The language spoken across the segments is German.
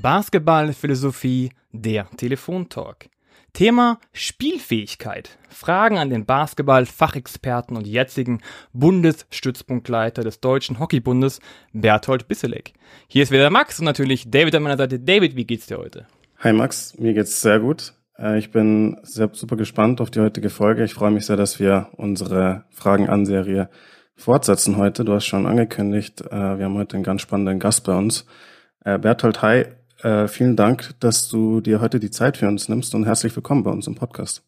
Basketballphilosophie, der Telefontalk. Thema Spielfähigkeit. Fragen an den Basketball-Fachexperten und jetzigen Bundesstützpunktleiter des Deutschen Hockeybundes, Berthold Bisselek. Hier ist wieder Max und natürlich David an meiner Seite. David, wie geht's dir heute? Hi Max, mir geht's sehr gut. Äh, ich bin sehr super gespannt auf die heutige Folge. Ich freue mich sehr, dass wir unsere Fragen-an-Serie fortsetzen heute. Du hast schon angekündigt, äh, wir haben heute einen ganz spannenden Gast bei uns. Äh, Berthold, hi, äh, vielen Dank, dass du dir heute die Zeit für uns nimmst und herzlich willkommen bei uns im Podcast.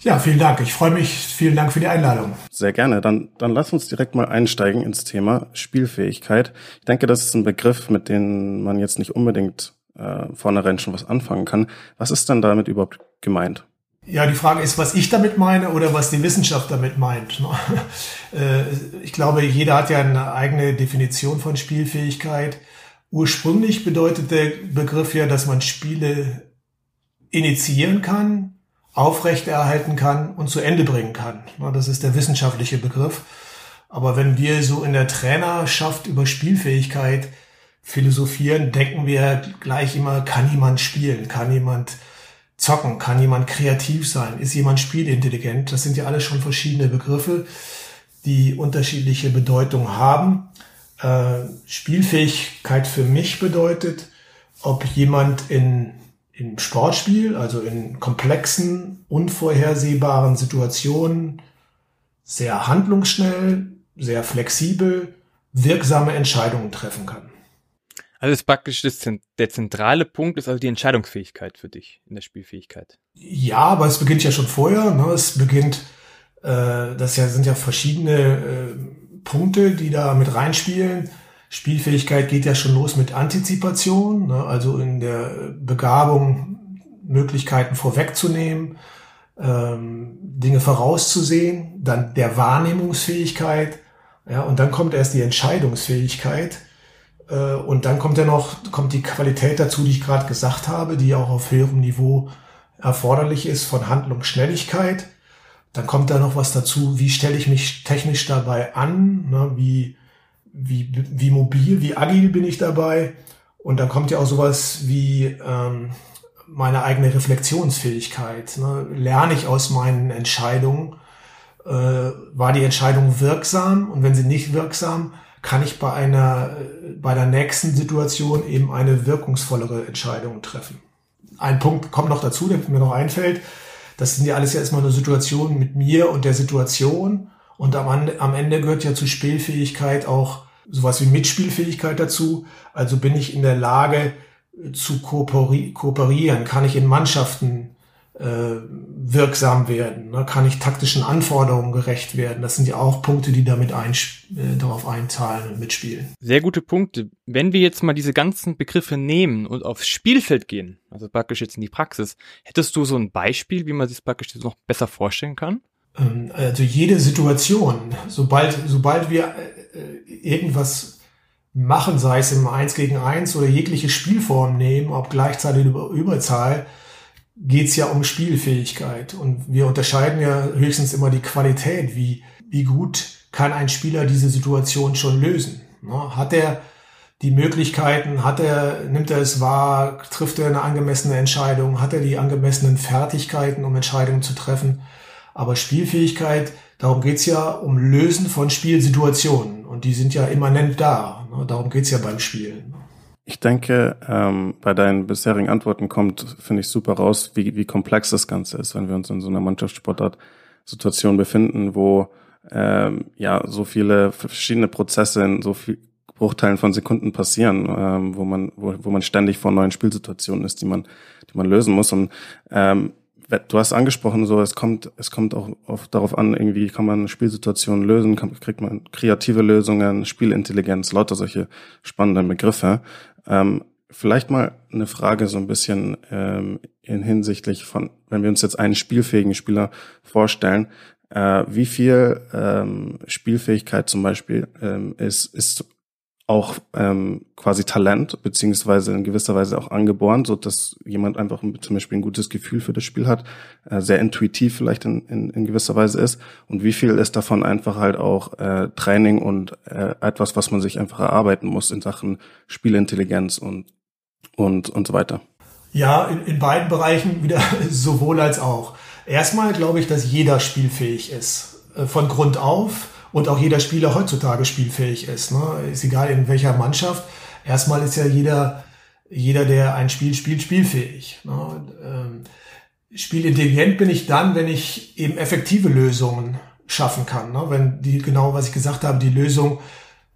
Ja, vielen Dank. Ich freue mich. Vielen Dank für die Einladung. Sehr gerne. Dann, dann lass uns direkt mal einsteigen ins Thema Spielfähigkeit. Ich denke, das ist ein Begriff, mit dem man jetzt nicht unbedingt äh, vornherein schon was anfangen kann. Was ist denn damit überhaupt gemeint? Ja, die Frage ist, was ich damit meine oder was die Wissenschaft damit meint. Ne? Äh, ich glaube, jeder hat ja eine eigene Definition von Spielfähigkeit. Ursprünglich bedeutet der Begriff ja, dass man Spiele initiieren kann, aufrechterhalten kann und zu Ende bringen kann. Das ist der wissenschaftliche Begriff. Aber wenn wir so in der Trainerschaft über Spielfähigkeit philosophieren, denken wir gleich immer, kann jemand spielen, kann jemand zocken, kann jemand kreativ sein, ist jemand spielintelligent. Das sind ja alles schon verschiedene Begriffe, die unterschiedliche Bedeutung haben. Äh, Spielfähigkeit für mich bedeutet, ob jemand in, im Sportspiel, also in komplexen, unvorhersehbaren Situationen, sehr handlungsschnell, sehr flexibel, wirksame Entscheidungen treffen kann. Also das praktisch das, der zentrale Punkt ist also die Entscheidungsfähigkeit für dich in der Spielfähigkeit. Ja, aber es beginnt ja schon vorher. Ne? Es beginnt, äh, das ja, sind ja verschiedene äh, Punkte, die da mit reinspielen. Spielfähigkeit geht ja schon los mit Antizipation, ne? also in der Begabung Möglichkeiten vorwegzunehmen, ähm, Dinge vorauszusehen, dann der Wahrnehmungsfähigkeit, ja, und dann kommt erst die Entscheidungsfähigkeit äh, und dann kommt ja noch kommt die Qualität dazu, die ich gerade gesagt habe, die auch auf höherem Niveau erforderlich ist von Handlungsschnelligkeit dann kommt da noch was dazu, wie stelle ich mich technisch dabei an, ne? wie, wie, wie mobil, wie agil bin ich dabei. Und dann kommt ja auch sowas wie ähm, meine eigene Reflexionsfähigkeit. Ne? Lerne ich aus meinen Entscheidungen? Äh, war die Entscheidung wirksam? Und wenn sie nicht wirksam, kann ich bei einer, bei der nächsten Situation eben eine wirkungsvollere Entscheidung treffen. Ein Punkt kommt noch dazu, der mir noch einfällt. Das sind ja alles ja erstmal nur Situationen mit mir und der Situation. Und am, am Ende gehört ja zu Spielfähigkeit auch sowas wie Mitspielfähigkeit dazu. Also bin ich in der Lage zu kooperieren, kann ich in Mannschaften wirksam werden, ne? kann ich taktischen Anforderungen gerecht werden. Das sind ja auch Punkte, die damit ein, äh, darauf einzahlen und mitspielen. Sehr gute Punkte. Wenn wir jetzt mal diese ganzen Begriffe nehmen und aufs Spielfeld gehen, also praktisch jetzt in die Praxis, hättest du so ein Beispiel, wie man sich praktisch jetzt noch besser vorstellen kann? Ähm, also jede Situation, sobald, sobald wir äh, irgendwas machen, sei es im 1 gegen 1 oder jegliche Spielform nehmen, ob gleichzeitig über Überzahl, geht es ja um Spielfähigkeit. Und wir unterscheiden ja höchstens immer die Qualität, wie, wie gut kann ein Spieler diese Situation schon lösen. Ne? Hat er die Möglichkeiten, hat er, nimmt er es wahr, trifft er eine angemessene Entscheidung, hat er die angemessenen Fertigkeiten, um Entscheidungen zu treffen. Aber Spielfähigkeit, darum geht's ja um Lösen von Spielsituationen. Und die sind ja immanent da. Ne? Darum geht's ja beim Spielen. Ich denke, ähm, bei deinen bisherigen Antworten kommt, finde ich, super raus, wie, wie komplex das Ganze ist, wenn wir uns in so einer Mannschaftssportart-Situation befinden, wo ähm, ja so viele verschiedene Prozesse in so viel Bruchteilen von Sekunden passieren, ähm, wo man wo, wo man ständig vor neuen Spielsituationen ist, die man die man lösen muss und ähm, du hast angesprochen, so es kommt, es kommt auch oft darauf an, irgendwie kann man Spielsituationen lösen, kann, kriegt man kreative Lösungen, Spielintelligenz, lauter solche spannenden Begriffe. Ähm, vielleicht mal eine Frage so ein bisschen ähm, in hinsichtlich von, wenn wir uns jetzt einen spielfähigen Spieler vorstellen, äh, wie viel ähm, Spielfähigkeit zum Beispiel ähm, ist, ist auch ähm, quasi Talent beziehungsweise in gewisser Weise auch angeboren, so dass jemand einfach zum Beispiel ein gutes Gefühl für das Spiel hat, äh, sehr intuitiv vielleicht in, in, in gewisser Weise ist und wie viel ist davon einfach halt auch äh, Training und äh, etwas, was man sich einfach erarbeiten muss in Sachen Spielintelligenz und und, und so weiter? Ja, in, in beiden Bereichen wieder sowohl als auch. Erstmal glaube ich, dass jeder spielfähig ist. Äh, von Grund auf und auch jeder Spieler heutzutage spielfähig ist. Ne? Ist egal in welcher Mannschaft. Erstmal ist ja jeder, jeder, der ein Spiel spielt, spielfähig. Ne? Ähm, spielintelligent bin ich dann, wenn ich eben effektive Lösungen schaffen kann. Ne? Wenn die, genau was ich gesagt habe, die Lösung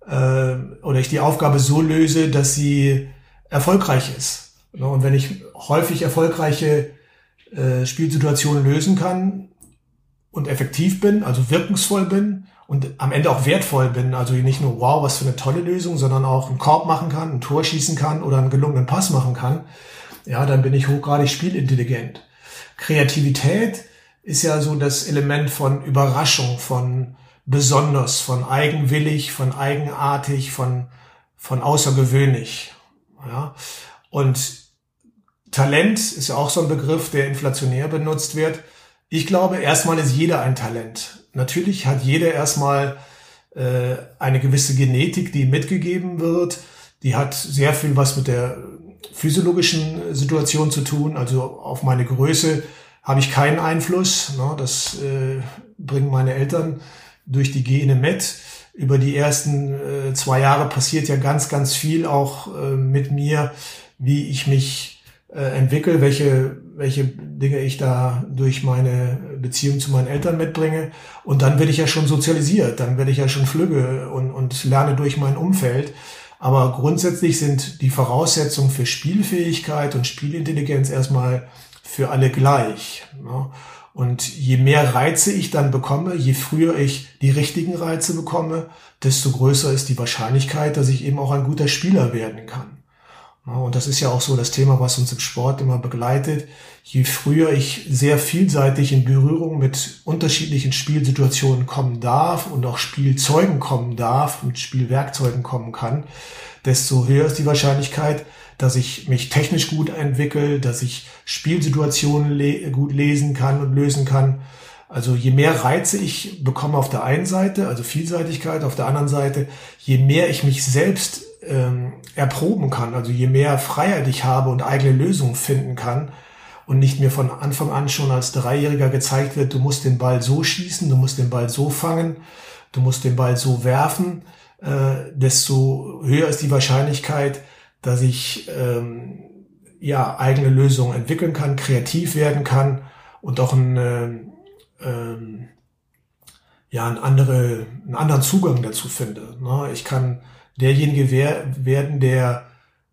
äh, oder ich die Aufgabe so löse, dass sie erfolgreich ist. Ne? Und wenn ich häufig erfolgreiche äh, Spielsituationen lösen kann und effektiv bin, also wirkungsvoll bin und am Ende auch wertvoll bin, also nicht nur wow, was für eine tolle Lösung, sondern auch einen Korb machen kann, ein Tor schießen kann oder einen gelungenen Pass machen kann, ja, dann bin ich hochgradig spielintelligent. Kreativität ist ja so das Element von Überraschung, von besonders, von eigenwillig, von eigenartig, von, von außergewöhnlich. Ja? Und Talent ist ja auch so ein Begriff, der inflationär benutzt wird. Ich glaube, erstmal ist jeder ein Talent. Natürlich hat jeder erstmal äh, eine gewisse Genetik, die mitgegeben wird. Die hat sehr viel was mit der physiologischen Situation zu tun. Also auf meine Größe habe ich keinen Einfluss. Ne? Das äh, bringen meine Eltern durch die Gene mit. Über die ersten äh, zwei Jahre passiert ja ganz, ganz viel auch äh, mit mir, wie ich mich äh, entwickle, welche, welche Dinge ich da durch meine Beziehung zu meinen Eltern mitbringe. Und dann werde ich ja schon sozialisiert, dann werde ich ja schon flügge und, und lerne durch mein Umfeld. Aber grundsätzlich sind die Voraussetzungen für Spielfähigkeit und Spielintelligenz erstmal für alle gleich. Ne? Und je mehr Reize ich dann bekomme, je früher ich die richtigen Reize bekomme, desto größer ist die Wahrscheinlichkeit, dass ich eben auch ein guter Spieler werden kann. Und das ist ja auch so das Thema, was uns im Sport immer begleitet. Je früher ich sehr vielseitig in Berührung mit unterschiedlichen Spielsituationen kommen darf und auch Spielzeugen kommen darf, mit Spielwerkzeugen kommen kann, desto höher ist die Wahrscheinlichkeit, dass ich mich technisch gut entwickle, dass ich Spielsituationen le gut lesen kann und lösen kann. Also je mehr Reize ich bekomme auf der einen Seite, also Vielseitigkeit, auf der anderen Seite, je mehr ich mich selbst ähm, erproben kann, also je mehr Freiheit ich habe und eigene Lösungen finden kann und nicht mir von Anfang an schon als Dreijähriger gezeigt wird, du musst den Ball so schießen, du musst den Ball so fangen, du musst den Ball so werfen, äh, desto höher ist die Wahrscheinlichkeit, dass ich ähm, ja eigene Lösungen entwickeln kann, kreativ werden kann und auch ein, äh, ähm, ja, ein andere, einen anderen Zugang dazu finde. Ne? Ich kann derjenige wer werden, der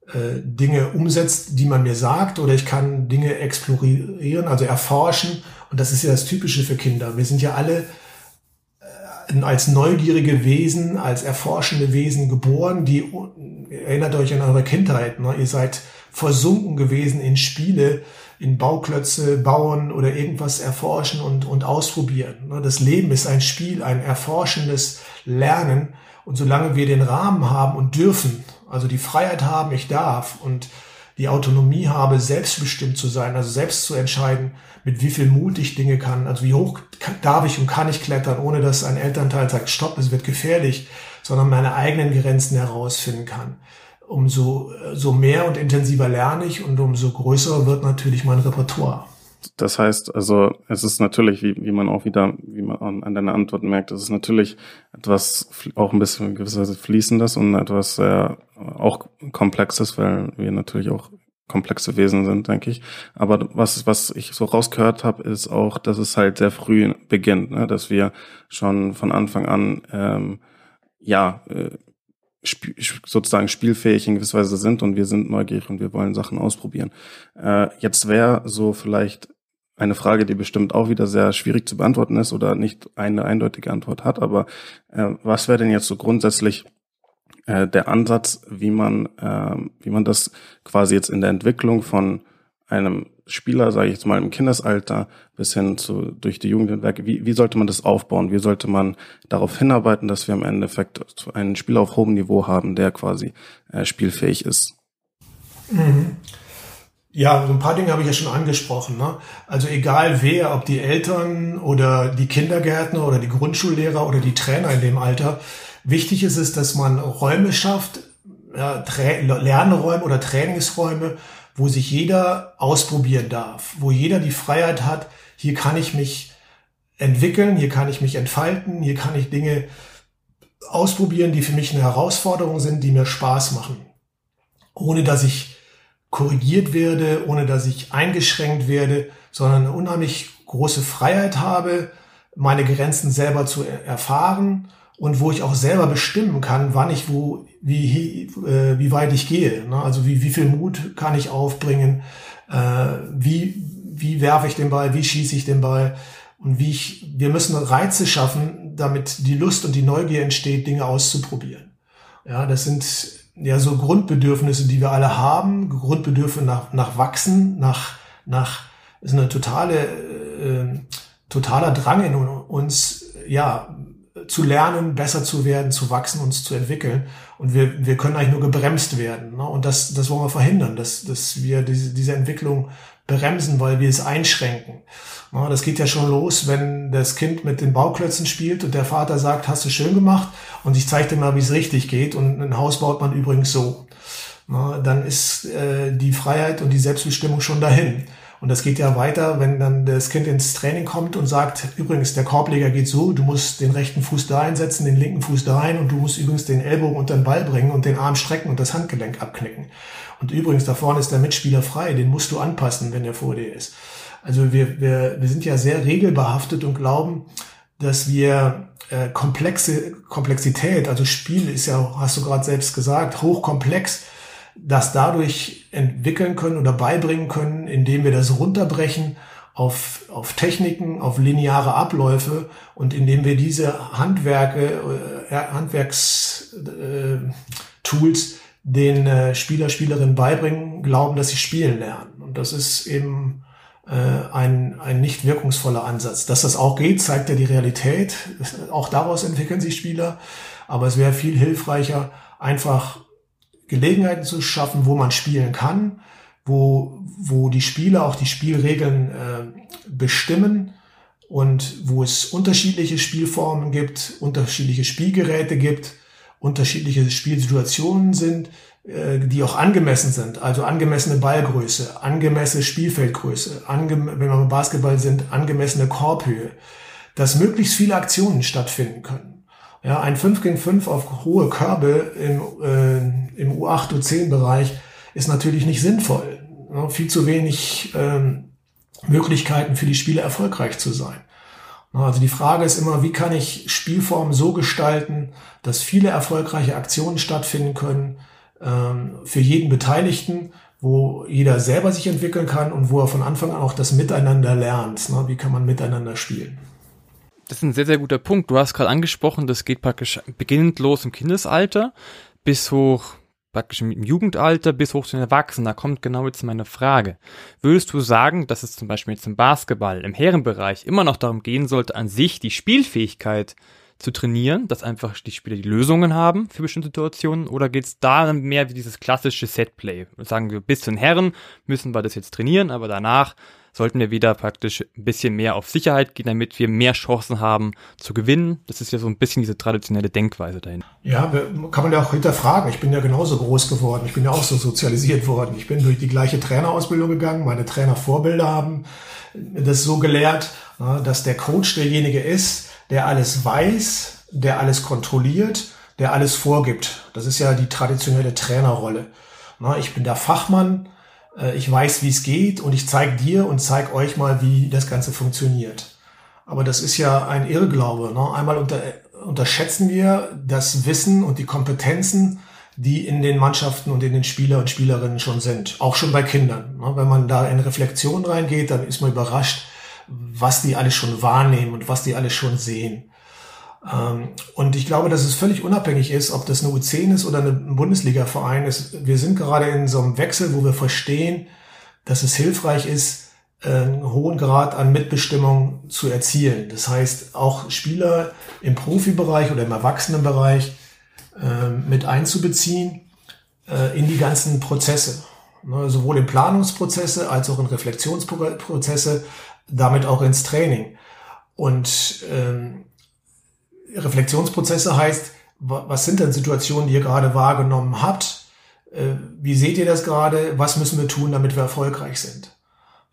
äh, Dinge umsetzt, die man mir sagt, oder ich kann Dinge explorieren, also erforschen. Und das ist ja das Typische für Kinder. Wir sind ja alle als neugierige Wesen, als erforschende Wesen geboren, die erinnert euch an eure Kindheit, ne? ihr seid versunken gewesen in Spiele, in Bauklötze bauen oder irgendwas erforschen und, und ausprobieren. Ne? Das Leben ist ein Spiel, ein erforschendes Lernen. Und solange wir den Rahmen haben und dürfen, also die Freiheit haben, ich darf und die Autonomie habe, selbstbestimmt zu sein, also selbst zu entscheiden, mit wie viel Mut ich Dinge kann, also wie hoch darf ich und kann ich klettern, ohne dass ein Elternteil sagt, stopp, es wird gefährlich, sondern meine eigenen Grenzen herausfinden kann. Umso so mehr und intensiver lerne ich und umso größer wird natürlich mein Repertoire. Das heißt, also es ist natürlich, wie, wie man auch wieder, wie man an deiner Antworten merkt, es ist natürlich etwas auch ein bisschen gewisserweise fließendes und etwas sehr auch komplexes, weil wir natürlich auch komplexe Wesen sind, denke ich. Aber was, was ich so rausgehört habe, ist auch, dass es halt sehr früh beginnt, ne? dass wir schon von Anfang an ähm, ja äh, sp sozusagen spielfähig in gewisser Weise sind und wir sind neugierig und wir wollen Sachen ausprobieren. Äh, jetzt wäre so vielleicht eine Frage, die bestimmt auch wieder sehr schwierig zu beantworten ist oder nicht eine eindeutige Antwort hat, aber äh, was wäre denn jetzt so grundsätzlich äh, der Ansatz, wie man, äh, wie man das quasi jetzt in der Entwicklung von einem Spieler, sage ich jetzt mal im Kindesalter, bis hin zu durch die Jugend hinweg, wie, wie sollte man das aufbauen? Wie sollte man darauf hinarbeiten, dass wir im Endeffekt einen Spieler auf hohem Niveau haben, der quasi äh, spielfähig ist? Mhm. Ja, so ein paar Dinge habe ich ja schon angesprochen. Ne? Also egal wer, ob die Eltern oder die Kindergärtner oder die Grundschullehrer oder die Trainer in dem Alter, Wichtig ist es, dass man Räume schafft, ja, Lernräume oder Trainingsräume, wo sich jeder ausprobieren darf, wo jeder die Freiheit hat, hier kann ich mich entwickeln, hier kann ich mich entfalten, hier kann ich Dinge ausprobieren, die für mich eine Herausforderung sind, die mir Spaß machen, ohne dass ich korrigiert werde, ohne dass ich eingeschränkt werde, sondern eine unheimlich große Freiheit habe, meine Grenzen selber zu erfahren und wo ich auch selber bestimmen kann, wann ich wo, wie, äh, wie weit ich gehe. Ne? Also wie, wie viel Mut kann ich aufbringen, äh, wie, wie werfe ich den Ball, wie schieße ich den Ball und wie ich, wir müssen Reize schaffen, damit die Lust und die Neugier entsteht, Dinge auszuprobieren. Ja, das sind ja so Grundbedürfnisse, die wir alle haben, Grundbedürfnisse nach, nach Wachsen, nach, nach, ist eine totale, äh, totaler Drang in uns, ja, zu lernen, besser zu werden, zu wachsen, uns zu entwickeln. Und wir, wir können eigentlich nur gebremst werden. Ne? Und das, das wollen wir verhindern, dass, dass wir diese, diese Entwicklung bremsen, weil wir es einschränken. Das geht ja schon los, wenn das Kind mit den Bauklötzen spielt und der Vater sagt, hast du schön gemacht und ich zeige dir mal, wie es richtig geht und ein Haus baut man übrigens so. Dann ist äh, die Freiheit und die Selbstbestimmung schon dahin. Und das geht ja weiter, wenn dann das Kind ins Training kommt und sagt, übrigens, der Korbleger geht so, du musst den rechten Fuß da einsetzen, den linken Fuß da rein und du musst übrigens den Ellbogen unter den Ball bringen und den Arm strecken und das Handgelenk abknicken. Und übrigens, da vorne ist der Mitspieler frei, den musst du anpassen, wenn er vor dir ist. Also wir, wir, wir sind ja sehr regelbehaftet und glauben, dass wir äh, komplexe Komplexität, also Spiel ist ja, hast du gerade selbst gesagt, hochkomplex, das dadurch entwickeln können oder beibringen können, indem wir das runterbrechen auf, auf Techniken, auf lineare Abläufe und indem wir diese Handwerke, äh, Handwerkstools äh, den äh, Spieler, Spielerinnen beibringen, glauben, dass sie spielen lernen. Und das ist eben äh, ein, ein nicht wirkungsvoller Ansatz. Dass das auch geht, zeigt ja die Realität. Auch daraus entwickeln sich Spieler. Aber es wäre viel hilfreicher, einfach Gelegenheiten zu schaffen, wo man spielen kann, wo, wo die Spieler auch die Spielregeln äh, bestimmen und wo es unterschiedliche Spielformen gibt, unterschiedliche Spielgeräte gibt, unterschiedliche Spielsituationen sind, äh, die auch angemessen sind, also angemessene Ballgröße, angemessene Spielfeldgröße, ange wenn wir beim Basketball sind, angemessene Korbhöhe, dass möglichst viele Aktionen stattfinden können. Ja, ein 5 gegen 5 auf hohe Körbe im, äh, im U8, U10 Bereich ist natürlich nicht sinnvoll. Ja, viel zu wenig ähm, Möglichkeiten für die Spieler erfolgreich zu sein. Also die Frage ist immer, wie kann ich Spielformen so gestalten, dass viele erfolgreiche Aktionen stattfinden können ähm, für jeden Beteiligten, wo jeder selber sich entwickeln kann und wo er von Anfang an auch das Miteinander lernt. Ne? Wie kann man miteinander spielen? Das ist ein sehr, sehr guter Punkt. Du hast gerade angesprochen, das geht praktisch beginnend los im Kindesalter bis hoch praktisch im Jugendalter bis hoch zu den Erwachsenen. Da kommt genau jetzt meine Frage. Würdest du sagen, dass es zum Beispiel jetzt im Basketball, im Herrenbereich immer noch darum gehen sollte, an sich die Spielfähigkeit zu trainieren, dass einfach die Spieler die Lösungen haben für bestimmte Situationen? Oder geht es da mehr wie dieses klassische Setplay? Sagen wir, bis zu den Herren müssen wir das jetzt trainieren, aber danach sollten wir wieder praktisch ein bisschen mehr auf Sicherheit gehen, damit wir mehr Chancen haben zu gewinnen. Das ist ja so ein bisschen diese traditionelle Denkweise dahin. Ja, kann man ja auch hinterfragen. Ich bin ja genauso groß geworden. Ich bin ja auch so sozialisiert worden. Ich bin durch die gleiche Trainerausbildung gegangen. Meine Trainervorbilder haben das so gelehrt, dass der Coach derjenige ist, der alles weiß, der alles kontrolliert, der alles vorgibt. Das ist ja die traditionelle Trainerrolle. Ich bin der Fachmann, ich weiß, wie es geht und ich zeige dir und zeige euch mal, wie das Ganze funktioniert. Aber das ist ja ein Irrglaube. Ne? Einmal unter, unterschätzen wir das Wissen und die Kompetenzen, die in den Mannschaften und in den Spieler und Spielerinnen schon sind. Auch schon bei Kindern. Ne? Wenn man da in Reflexion reingeht, dann ist man überrascht, was die alles schon wahrnehmen und was die alles schon sehen. Ähm, und ich glaube, dass es völlig unabhängig ist, ob das eine U10 ist oder ein Bundesliga-Verein ist. Wir sind gerade in so einem Wechsel, wo wir verstehen, dass es hilfreich ist, einen hohen Grad an Mitbestimmung zu erzielen. Das heißt, auch Spieler im Profibereich oder im Erwachsenenbereich ähm, mit einzubeziehen äh, in die ganzen Prozesse. Ne, sowohl in Planungsprozesse als auch in Reflexionsprozesse, damit auch ins Training. Und ähm, Reflexionsprozesse heißt, was sind denn Situationen, die ihr gerade wahrgenommen habt? äh, wie seht ihr das gerade? Was müssen wir tun, damit wir erfolgreich sind?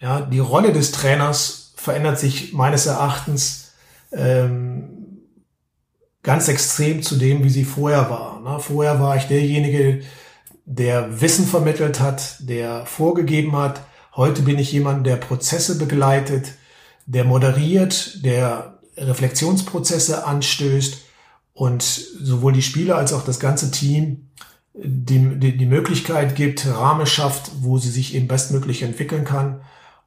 Ja, die Rolle des Trainers verändert sich meines Erachtens ähm, ganz extrem zu dem, wie sie vorher war. Ne? Vorher war ich derjenige, der Wissen vermittelt hat, der vorgegeben hat. Heute bin ich jemand, der Prozesse begleitet, der moderiert, der Reflexionsprozesse anstößt und sowohl die Spieler als auch das ganze Team die, die, die Möglichkeit gibt, Rahmen schafft, wo sie sich eben bestmöglich entwickeln kann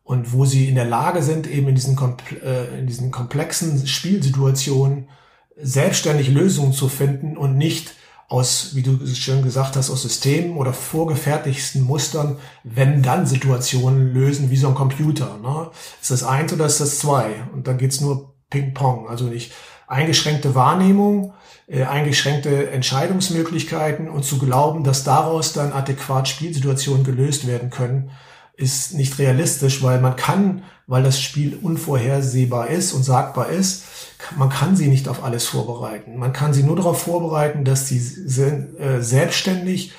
und wo sie in der Lage sind, eben in diesen, äh, in diesen komplexen Spielsituationen selbstständig Lösungen zu finden und nicht aus, wie du schon gesagt hast, aus Systemen oder vorgefertigten Mustern, wenn dann Situationen lösen wie so ein Computer. Ne? Ist das eins oder ist das zwei? Und dann geht's nur Ping-Pong. Also nicht eingeschränkte Wahrnehmung, äh, eingeschränkte Entscheidungsmöglichkeiten und zu glauben, dass daraus dann adäquat Spielsituationen gelöst werden können, ist nicht realistisch, weil man kann, weil das Spiel unvorhersehbar ist und sagbar ist, man kann sie nicht auf alles vorbereiten. Man kann sie nur darauf vorbereiten, dass sie äh, selbstständig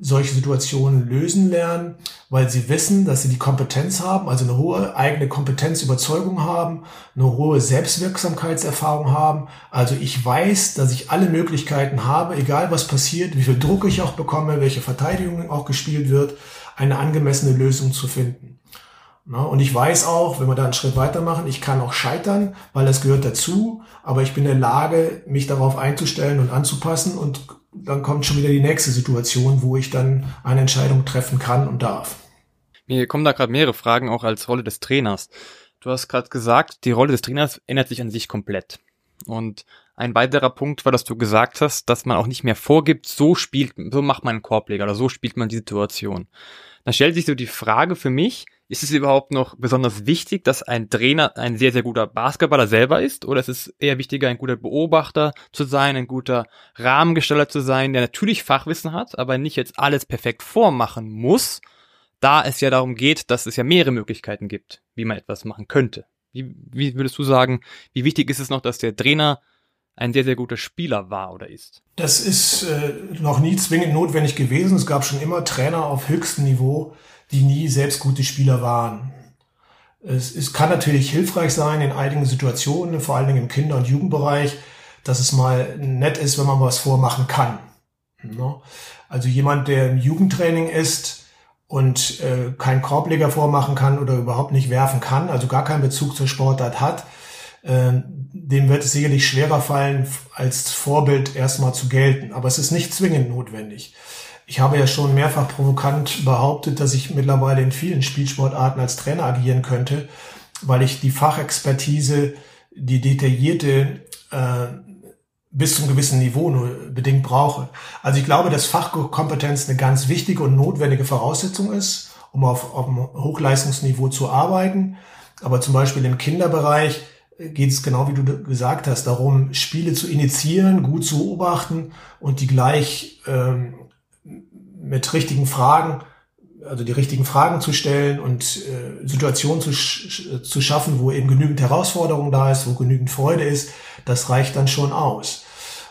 solche Situationen lösen lernen, weil sie wissen, dass sie die Kompetenz haben, also eine hohe eigene Kompetenzüberzeugung haben, eine hohe Selbstwirksamkeitserfahrung haben. Also ich weiß, dass ich alle Möglichkeiten habe, egal was passiert, wie viel Druck ich auch bekomme, welche Verteidigung auch gespielt wird, eine angemessene Lösung zu finden. Und ich weiß auch, wenn wir da einen Schritt weitermachen, ich kann auch scheitern, weil das gehört dazu, aber ich bin in der Lage, mich darauf einzustellen und anzupassen und dann kommt schon wieder die nächste Situation, wo ich dann eine Entscheidung treffen kann und darf. Mir kommen da gerade mehrere Fragen auch als Rolle des Trainers. Du hast gerade gesagt, die Rolle des Trainers ändert sich an sich komplett. Und ein weiterer Punkt war, dass du gesagt hast, dass man auch nicht mehr vorgibt, so spielt, so macht man einen Korbleger oder so spielt man die Situation. Da stellt sich so die Frage für mich, ist es überhaupt noch besonders wichtig, dass ein Trainer ein sehr, sehr guter Basketballer selber ist? Oder ist es eher wichtiger, ein guter Beobachter zu sein, ein guter Rahmengestalter zu sein, der natürlich Fachwissen hat, aber nicht jetzt alles perfekt vormachen muss, da es ja darum geht, dass es ja mehrere Möglichkeiten gibt, wie man etwas machen könnte. Wie, wie würdest du sagen, wie wichtig ist es noch, dass der Trainer ein sehr, sehr guter Spieler war oder ist? Das ist äh, noch nie zwingend notwendig gewesen. Es gab schon immer Trainer auf höchstem Niveau, die nie selbst gute Spieler waren. Es, es kann natürlich hilfreich sein in einigen Situationen, vor allen Dingen im Kinder- und Jugendbereich, dass es mal nett ist, wenn man was vormachen kann. Ne? Also jemand, der im Jugendtraining ist und äh, keinen Korbleger vormachen kann oder überhaupt nicht werfen kann, also gar keinen Bezug zur Sportart hat, äh, dem wird es sicherlich schwerer fallen, als Vorbild erstmal zu gelten. Aber es ist nicht zwingend notwendig. Ich habe ja schon mehrfach provokant behauptet, dass ich mittlerweile in vielen Spielsportarten als Trainer agieren könnte, weil ich die Fachexpertise, die detaillierte äh, bis zum gewissen Niveau nur bedingt brauche. Also ich glaube, dass Fachkompetenz eine ganz wichtige und notwendige Voraussetzung ist, um auf, auf einem Hochleistungsniveau zu arbeiten. Aber zum Beispiel im Kinderbereich geht es genau wie du gesagt hast, darum, Spiele zu initiieren, gut zu beobachten und die gleich ähm, mit richtigen Fragen, also die richtigen Fragen zu stellen und äh, Situationen zu, sch zu schaffen, wo eben genügend Herausforderung da ist, wo genügend Freude ist, das reicht dann schon aus.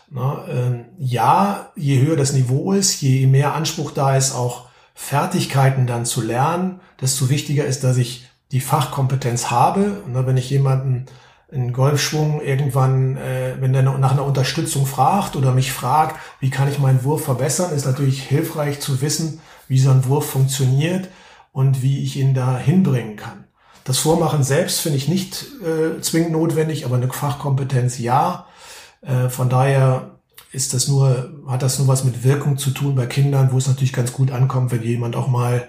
Na, äh, ja, je höher das Niveau ist, je mehr Anspruch da ist, auch Fertigkeiten dann zu lernen, desto wichtiger ist, dass ich die Fachkompetenz habe. Und wenn ich jemanden einen Golfschwung irgendwann, äh, wenn der nach einer Unterstützung fragt oder mich fragt, wie kann ich meinen Wurf verbessern, ist natürlich hilfreich zu wissen, wie so ein Wurf funktioniert und wie ich ihn da hinbringen kann. Das Vormachen selbst finde ich nicht äh, zwingend notwendig, aber eine Fachkompetenz ja. Äh, von daher ist das nur, hat das nur was mit Wirkung zu tun bei Kindern, wo es natürlich ganz gut ankommt, wenn jemand auch mal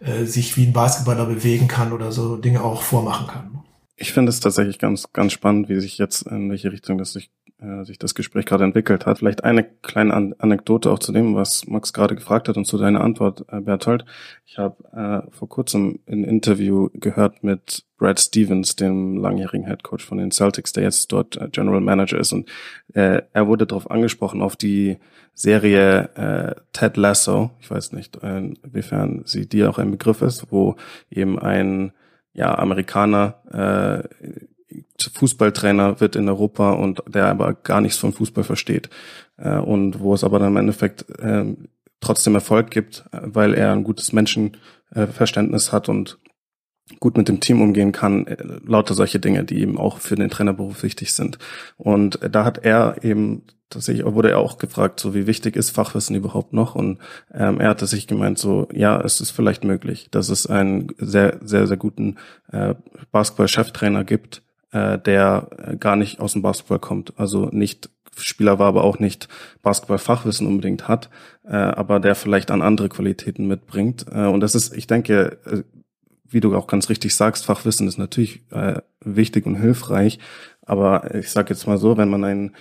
äh, sich wie ein Basketballer bewegen kann oder so Dinge auch vormachen kann. Ich finde es tatsächlich ganz, ganz spannend, wie sich jetzt, in welche Richtung das sich, äh, sich das Gespräch gerade entwickelt hat. Vielleicht eine kleine An Anekdote auch zu dem, was Max gerade gefragt hat und zu deiner Antwort, äh, Berthold. Ich habe äh, vor kurzem ein Interview gehört mit Brad Stevens, dem langjährigen Head Coach von den Celtics, der jetzt dort äh, General Manager ist. Und äh, er wurde darauf angesprochen, auf die Serie äh, Ted Lasso. Ich weiß nicht, äh, inwiefern sie dir auch ein Begriff ist, wo eben ein ja, Amerikaner, äh, Fußballtrainer wird in Europa und der aber gar nichts von Fußball versteht. Äh, und wo es aber dann im Endeffekt äh, trotzdem Erfolg gibt, weil er ein gutes Menschenverständnis hat und gut mit dem Team umgehen kann, äh, lauter solche Dinge, die eben auch für den Trainerberuf wichtig sind. Und da hat er eben tatsächlich wurde er auch gefragt, so wie wichtig ist Fachwissen überhaupt noch? Und ähm, er hatte sich gemeint, so ja, es ist vielleicht möglich, dass es einen sehr, sehr, sehr guten äh, Basketball-Cheftrainer gibt, äh, der äh, gar nicht aus dem Basketball kommt, also nicht Spieler war, aber auch nicht Basketball-Fachwissen unbedingt hat, äh, aber der vielleicht an andere Qualitäten mitbringt. Äh, und das ist, ich denke, äh, wie du auch ganz richtig sagst, Fachwissen ist natürlich äh, wichtig und hilfreich. Aber ich sage jetzt mal so, wenn man einen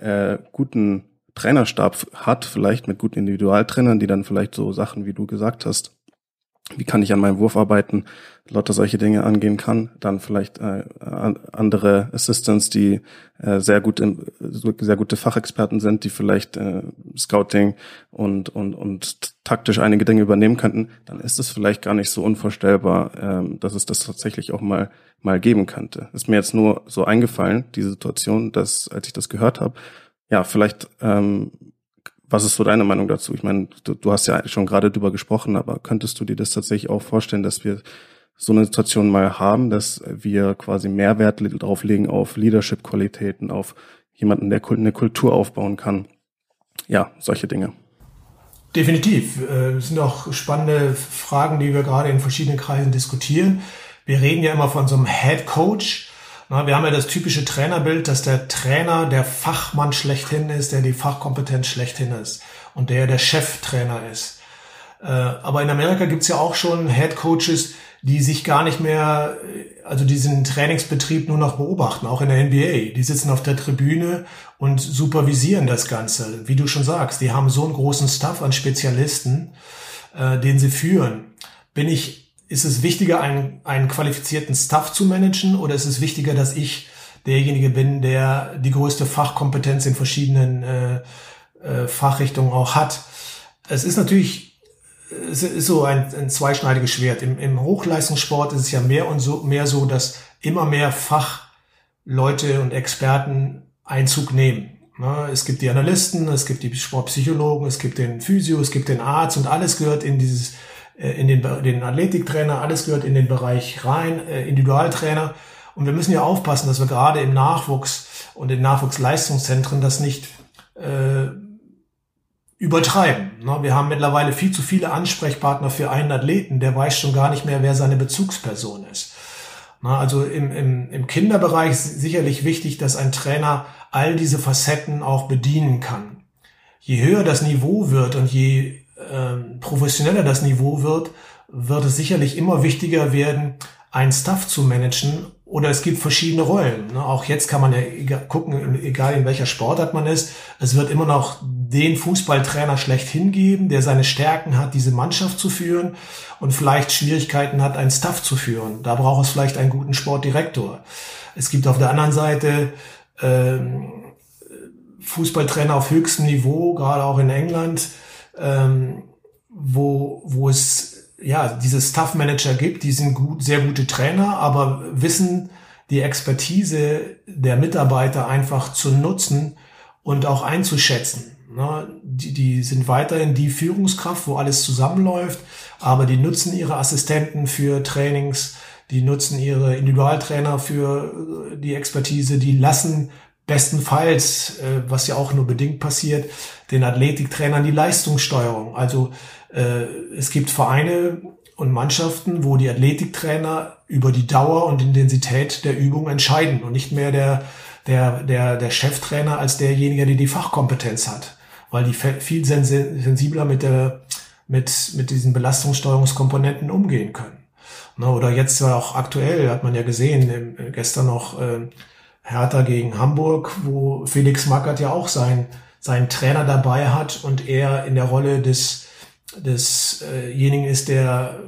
äh, guten Trainerstab hat, vielleicht mit guten Individualtrainern, die dann vielleicht so Sachen, wie du gesagt hast, wie kann ich an meinem Wurf arbeiten, lauter solche Dinge angehen kann. Dann vielleicht äh, andere Assistants, die äh, sehr gut im, sehr gute Fachexperten sind, die vielleicht äh, Scouting und und und taktisch einige Dinge übernehmen könnten. Dann ist es vielleicht gar nicht so unvorstellbar, ähm, dass es das tatsächlich auch mal mal geben könnte. Ist mir jetzt nur so eingefallen, diese Situation, dass als ich das gehört habe, ja vielleicht ähm, was ist so deine Meinung dazu? Ich meine, du, du hast ja schon gerade drüber gesprochen, aber könntest du dir das tatsächlich auch vorstellen, dass wir so eine Situation mal haben, dass wir quasi Mehrwert drauf legen auf Leadership-Qualitäten, auf jemanden, der eine Kultur aufbauen kann? Ja, solche Dinge. Definitiv. Äh, es sind auch spannende Fragen, die wir gerade in verschiedenen Kreisen diskutieren. Wir reden ja immer von so einem Head Coach, wir haben ja das typische Trainerbild, dass der Trainer der Fachmann schlechthin ist, der die Fachkompetenz schlechthin ist und der der Cheftrainer ist. Äh, aber in Amerika gibt's ja auch schon Head Coaches, die sich gar nicht mehr, also diesen Trainingsbetrieb nur noch beobachten, auch in der NBA. Die sitzen auf der Tribüne und supervisieren das Ganze. Wie du schon sagst, die haben so einen großen Staff an Spezialisten, äh, den sie führen. Bin ich ist es wichtiger, einen, einen qualifizierten Staff zu managen oder ist es wichtiger, dass ich derjenige bin, der die größte Fachkompetenz in verschiedenen äh, äh, Fachrichtungen auch hat? Es ist natürlich ist so ein, ein zweischneidiges Schwert. Im, Im Hochleistungssport ist es ja mehr und so mehr so, dass immer mehr Fachleute und Experten Einzug nehmen. Es gibt die Analysten, es gibt die Sportpsychologen, es gibt den Physio, es gibt den Arzt und alles gehört in dieses äh, in den, den Athletiktrainer, alles gehört in den Bereich rein, äh, Individualtrainer. Und wir müssen ja aufpassen, dass wir gerade im Nachwuchs und in Nachwuchsleistungszentren das nicht äh, übertreiben. Wir haben mittlerweile viel zu viele Ansprechpartner für einen Athleten, der weiß schon gar nicht mehr, wer seine Bezugsperson ist. Also im, im, im Kinderbereich ist sicherlich wichtig, dass ein Trainer all diese Facetten auch bedienen kann. Je höher das Niveau wird und je ähm, professioneller das Niveau wird, wird es sicherlich immer wichtiger werden, einen Staff zu managen oder es gibt verschiedene Rollen. Auch jetzt kann man ja gucken, egal in welcher Sportart man ist, es wird immer noch den Fußballtrainer schlechthin geben, der seine Stärken hat, diese Mannschaft zu führen und vielleicht Schwierigkeiten hat, einen Staff zu führen. Da braucht es vielleicht einen guten Sportdirektor. Es gibt auf der anderen Seite ähm, Fußballtrainer auf höchstem Niveau, gerade auch in England, ähm, wo, wo es ja diese Staff Manager gibt, die sind gut, sehr gute Trainer, aber wissen die Expertise der Mitarbeiter einfach zu nutzen und auch einzuschätzen. Ne? Die, die sind weiterhin die Führungskraft, wo alles zusammenläuft, aber die nutzen ihre Assistenten für Trainings, die nutzen ihre Individualtrainer für die Expertise, die lassen bestenfalls, äh, was ja auch nur bedingt passiert, den Athletiktrainern die Leistungssteuerung. Also äh, es gibt Vereine und Mannschaften, wo die Athletiktrainer über die Dauer und Intensität der Übung entscheiden und nicht mehr der, der, der, der Cheftrainer als derjenige, der die Fachkompetenz hat, weil die viel sensibler mit der, mit, mit diesen Belastungssteuerungskomponenten umgehen können. Oder jetzt auch aktuell, hat man ja gesehen, gestern noch äh, Hertha gegen Hamburg, wo Felix Magath ja auch sein, seinen Trainer dabei hat und er in der Rolle des desjenigen äh ist, der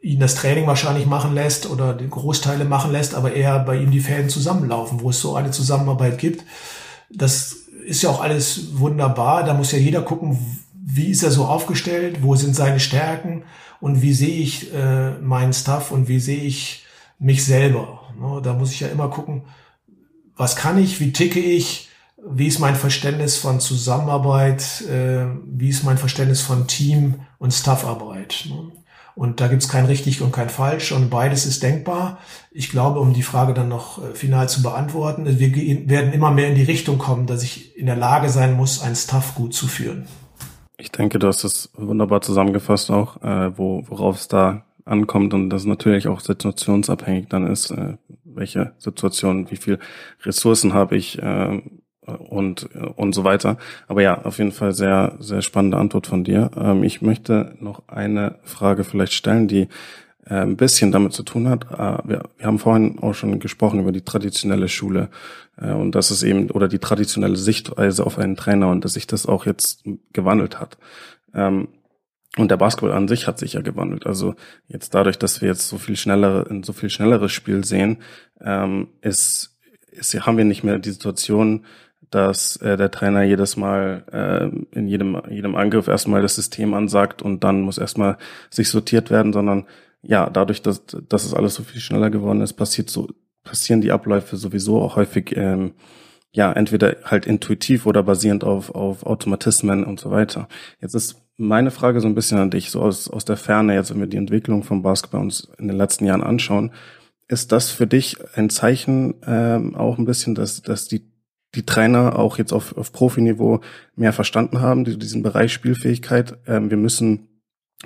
ihn das Training wahrscheinlich machen lässt oder die Großteile machen lässt, aber eher bei ihm die Fäden zusammenlaufen, wo es so eine Zusammenarbeit gibt. Das ist ja auch alles wunderbar. Da muss ja jeder gucken, wie ist er so aufgestellt, wo sind seine Stärken und wie sehe ich äh, meinen Stuff und wie sehe ich mich selber. Ne? Da muss ich ja immer gucken, was kann ich, wie ticke ich, wie ist mein Verständnis von Zusammenarbeit, äh, wie ist mein Verständnis von Team und Staffarbeit. Ne? Und da gibt's kein richtig und kein falsch und beides ist denkbar. Ich glaube, um die Frage dann noch äh, final zu beantworten, wir werden immer mehr in die Richtung kommen, dass ich in der Lage sein muss, ein Staff gut zu führen. Ich denke, du hast es wunderbar zusammengefasst auch, äh, wo, worauf es da ankommt und das natürlich auch situationsabhängig dann ist, äh, welche Situation, wie viel Ressourcen habe ich, äh, und, und so weiter. Aber ja, auf jeden Fall sehr, sehr spannende Antwort von dir. Ähm, ich möchte noch eine Frage vielleicht stellen, die äh, ein bisschen damit zu tun hat. Äh, wir, wir haben vorhin auch schon gesprochen über die traditionelle Schule äh, und dass es eben oder die traditionelle Sichtweise auf einen Trainer und dass sich das auch jetzt gewandelt hat. Ähm, und der Basketball an sich hat sich ja gewandelt. Also jetzt dadurch, dass wir jetzt so viel schneller, ein so viel schnelleres Spiel sehen, ähm, ist, ist, haben wir nicht mehr die Situation, dass äh, der Trainer jedes Mal äh, in jedem, jedem Angriff erstmal das System ansagt und dann muss erstmal sich sortiert werden, sondern ja, dadurch, dass, dass es alles so viel schneller geworden ist, passiert so, passieren die Abläufe sowieso auch häufig ähm, ja, entweder halt intuitiv oder basierend auf, auf Automatismen und so weiter. Jetzt ist meine Frage so ein bisschen an dich, so aus, aus der Ferne, jetzt wenn wir die Entwicklung vom Basketball uns in den letzten Jahren anschauen, ist das für dich ein Zeichen ähm, auch ein bisschen, dass, dass die die Trainer auch jetzt auf, auf Profiniveau mehr verstanden haben, die, diesen Bereich Spielfähigkeit. Ähm, wir müssen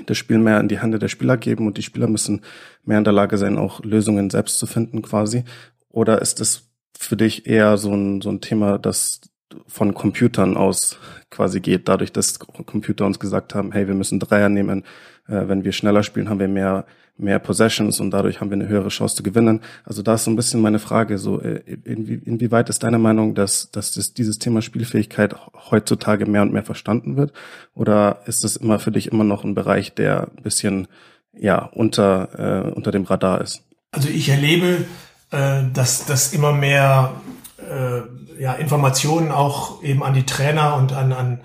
das Spiel mehr in die Hände der Spieler geben und die Spieler müssen mehr in der Lage sein, auch Lösungen selbst zu finden quasi. Oder ist es für dich eher so ein, so ein Thema, das von Computern aus quasi geht, dadurch, dass Computer uns gesagt haben, hey, wir müssen Dreier nehmen, äh, wenn wir schneller spielen, haben wir mehr mehr Possessions und dadurch haben wir eine höhere Chance zu gewinnen. Also da ist so ein bisschen meine Frage, so äh, inwie, inwieweit ist deine Meinung, dass, dass das, dieses Thema Spielfähigkeit heutzutage mehr und mehr verstanden wird? Oder ist es immer für dich immer noch ein Bereich, der ein bisschen ja unter, äh, unter dem Radar ist? Also ich erlebe, äh, dass, dass immer mehr äh, ja, Informationen auch eben an die Trainer und an, an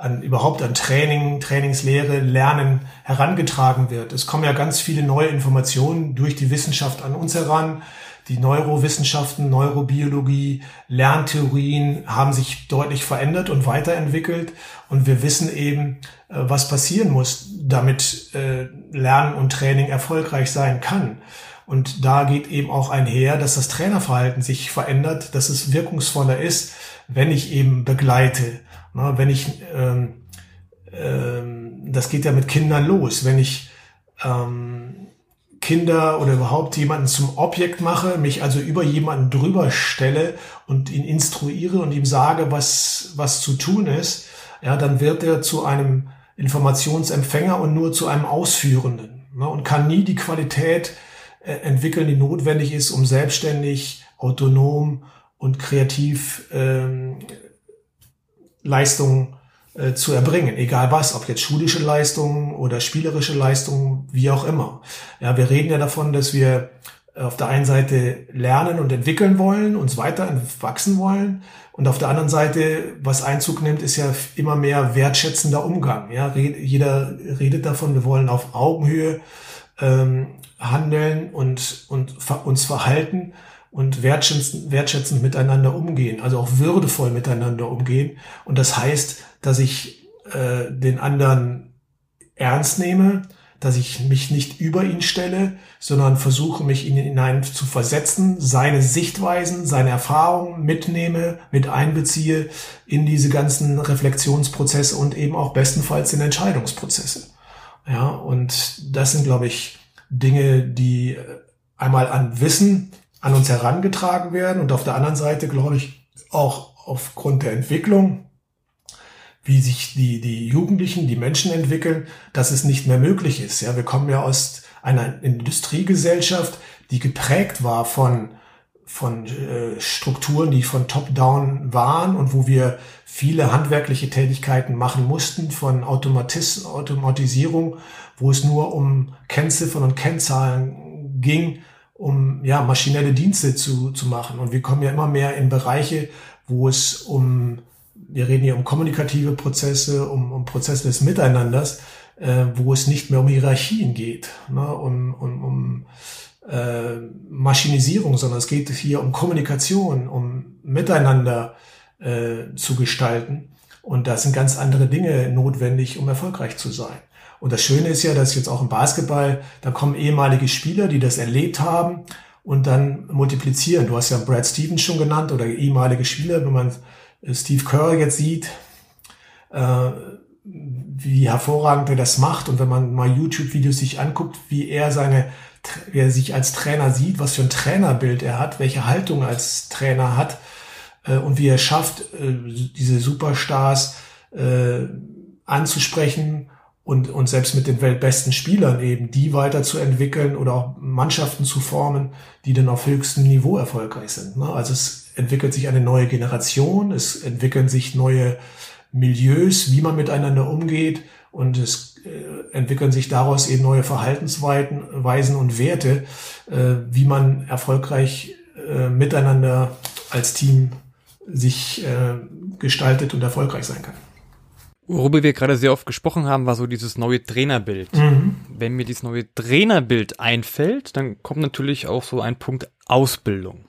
an überhaupt an Training, Trainingslehre, Lernen herangetragen wird. Es kommen ja ganz viele neue Informationen durch die Wissenschaft an uns heran. Die Neurowissenschaften, Neurobiologie, Lerntheorien haben sich deutlich verändert und weiterentwickelt. Und wir wissen eben, äh, was passieren muss, damit äh, Lernen und Training erfolgreich sein kann. Und da geht eben auch einher, dass das Trainerverhalten sich verändert, dass es wirkungsvoller ist, wenn ich eben begleite na, wenn ich, ähm, ähm, das geht ja mit Kindern los, wenn ich ähm, Kinder oder überhaupt jemanden zum Objekt mache, mich also über jemanden drüber stelle und ihn instruiere und ihm sage, was, was zu tun ist, ja, dann wird er zu einem Informationsempfänger und nur zu einem Ausführenden ne, und kann nie die Qualität äh, entwickeln, die notwendig ist, um selbstständig, autonom und kreativ ähm, Leistungen äh, zu erbringen, egal was, ob jetzt schulische Leistungen oder spielerische Leistungen, wie auch immer. Ja, wir reden ja davon, dass wir auf der einen Seite lernen und entwickeln wollen, uns weiter wachsen wollen. Und auf der anderen Seite, was Einzug nimmt, ist ja immer mehr wertschätzender Umgang. Ja, jeder redet davon, wir wollen auf Augenhöhe ähm, handeln und, und uns verhalten und wertschätzend, wertschätzend miteinander umgehen, also auch würdevoll miteinander umgehen. Und das heißt, dass ich äh, den anderen ernst nehme, dass ich mich nicht über ihn stelle, sondern versuche, mich in ihn hinein zu versetzen, seine Sichtweisen, seine Erfahrungen mitnehme, mit einbeziehe in diese ganzen Reflexionsprozesse und eben auch bestenfalls in Entscheidungsprozesse. Ja, und das sind, glaube ich, Dinge, die einmal an Wissen an uns herangetragen werden und auf der anderen Seite, glaube ich, auch aufgrund der Entwicklung, wie sich die, die Jugendlichen, die Menschen entwickeln, dass es nicht mehr möglich ist. Ja, wir kommen ja aus einer Industriegesellschaft, die geprägt war von von äh, Strukturen, die von Top-Down waren und wo wir viele handwerkliche Tätigkeiten machen mussten, von Automatis Automatisierung, wo es nur um Kennziffern und Kennzahlen ging um ja, maschinelle Dienste zu, zu machen. Und wir kommen ja immer mehr in Bereiche, wo es um, wir reden hier um kommunikative Prozesse, um, um Prozesse des Miteinanders, äh, wo es nicht mehr um Hierarchien geht, ne, um, um, um äh, Maschinisierung, sondern es geht hier um Kommunikation, um Miteinander äh, zu gestalten. Und da sind ganz andere Dinge notwendig, um erfolgreich zu sein. Und das Schöne ist ja, dass jetzt auch im Basketball, da kommen ehemalige Spieler, die das erlebt haben und dann multiplizieren. Du hast ja Brad Stevens schon genannt oder ehemalige Spieler, wenn man Steve Kerr jetzt sieht, äh, wie hervorragend er das macht und wenn man mal YouTube-Videos sich anguckt, wie er seine, wie er sich als Trainer sieht, was für ein Trainerbild er hat, welche Haltung als Trainer hat äh, und wie er schafft, äh, diese Superstars äh, anzusprechen und, und selbst mit den weltbesten Spielern eben die weiterzuentwickeln oder auch Mannschaften zu formen, die dann auf höchstem Niveau erfolgreich sind. Ne? Also es entwickelt sich eine neue Generation, es entwickeln sich neue Milieus, wie man miteinander umgeht und es äh, entwickeln sich daraus eben neue Verhaltensweisen und Werte, äh, wie man erfolgreich äh, miteinander als Team sich gestaltet und erfolgreich sein kann. Worüber wir gerade sehr oft gesprochen haben, war so dieses neue Trainerbild. Mhm. Wenn mir dieses neue Trainerbild einfällt, dann kommt natürlich auch so ein Punkt Ausbildung.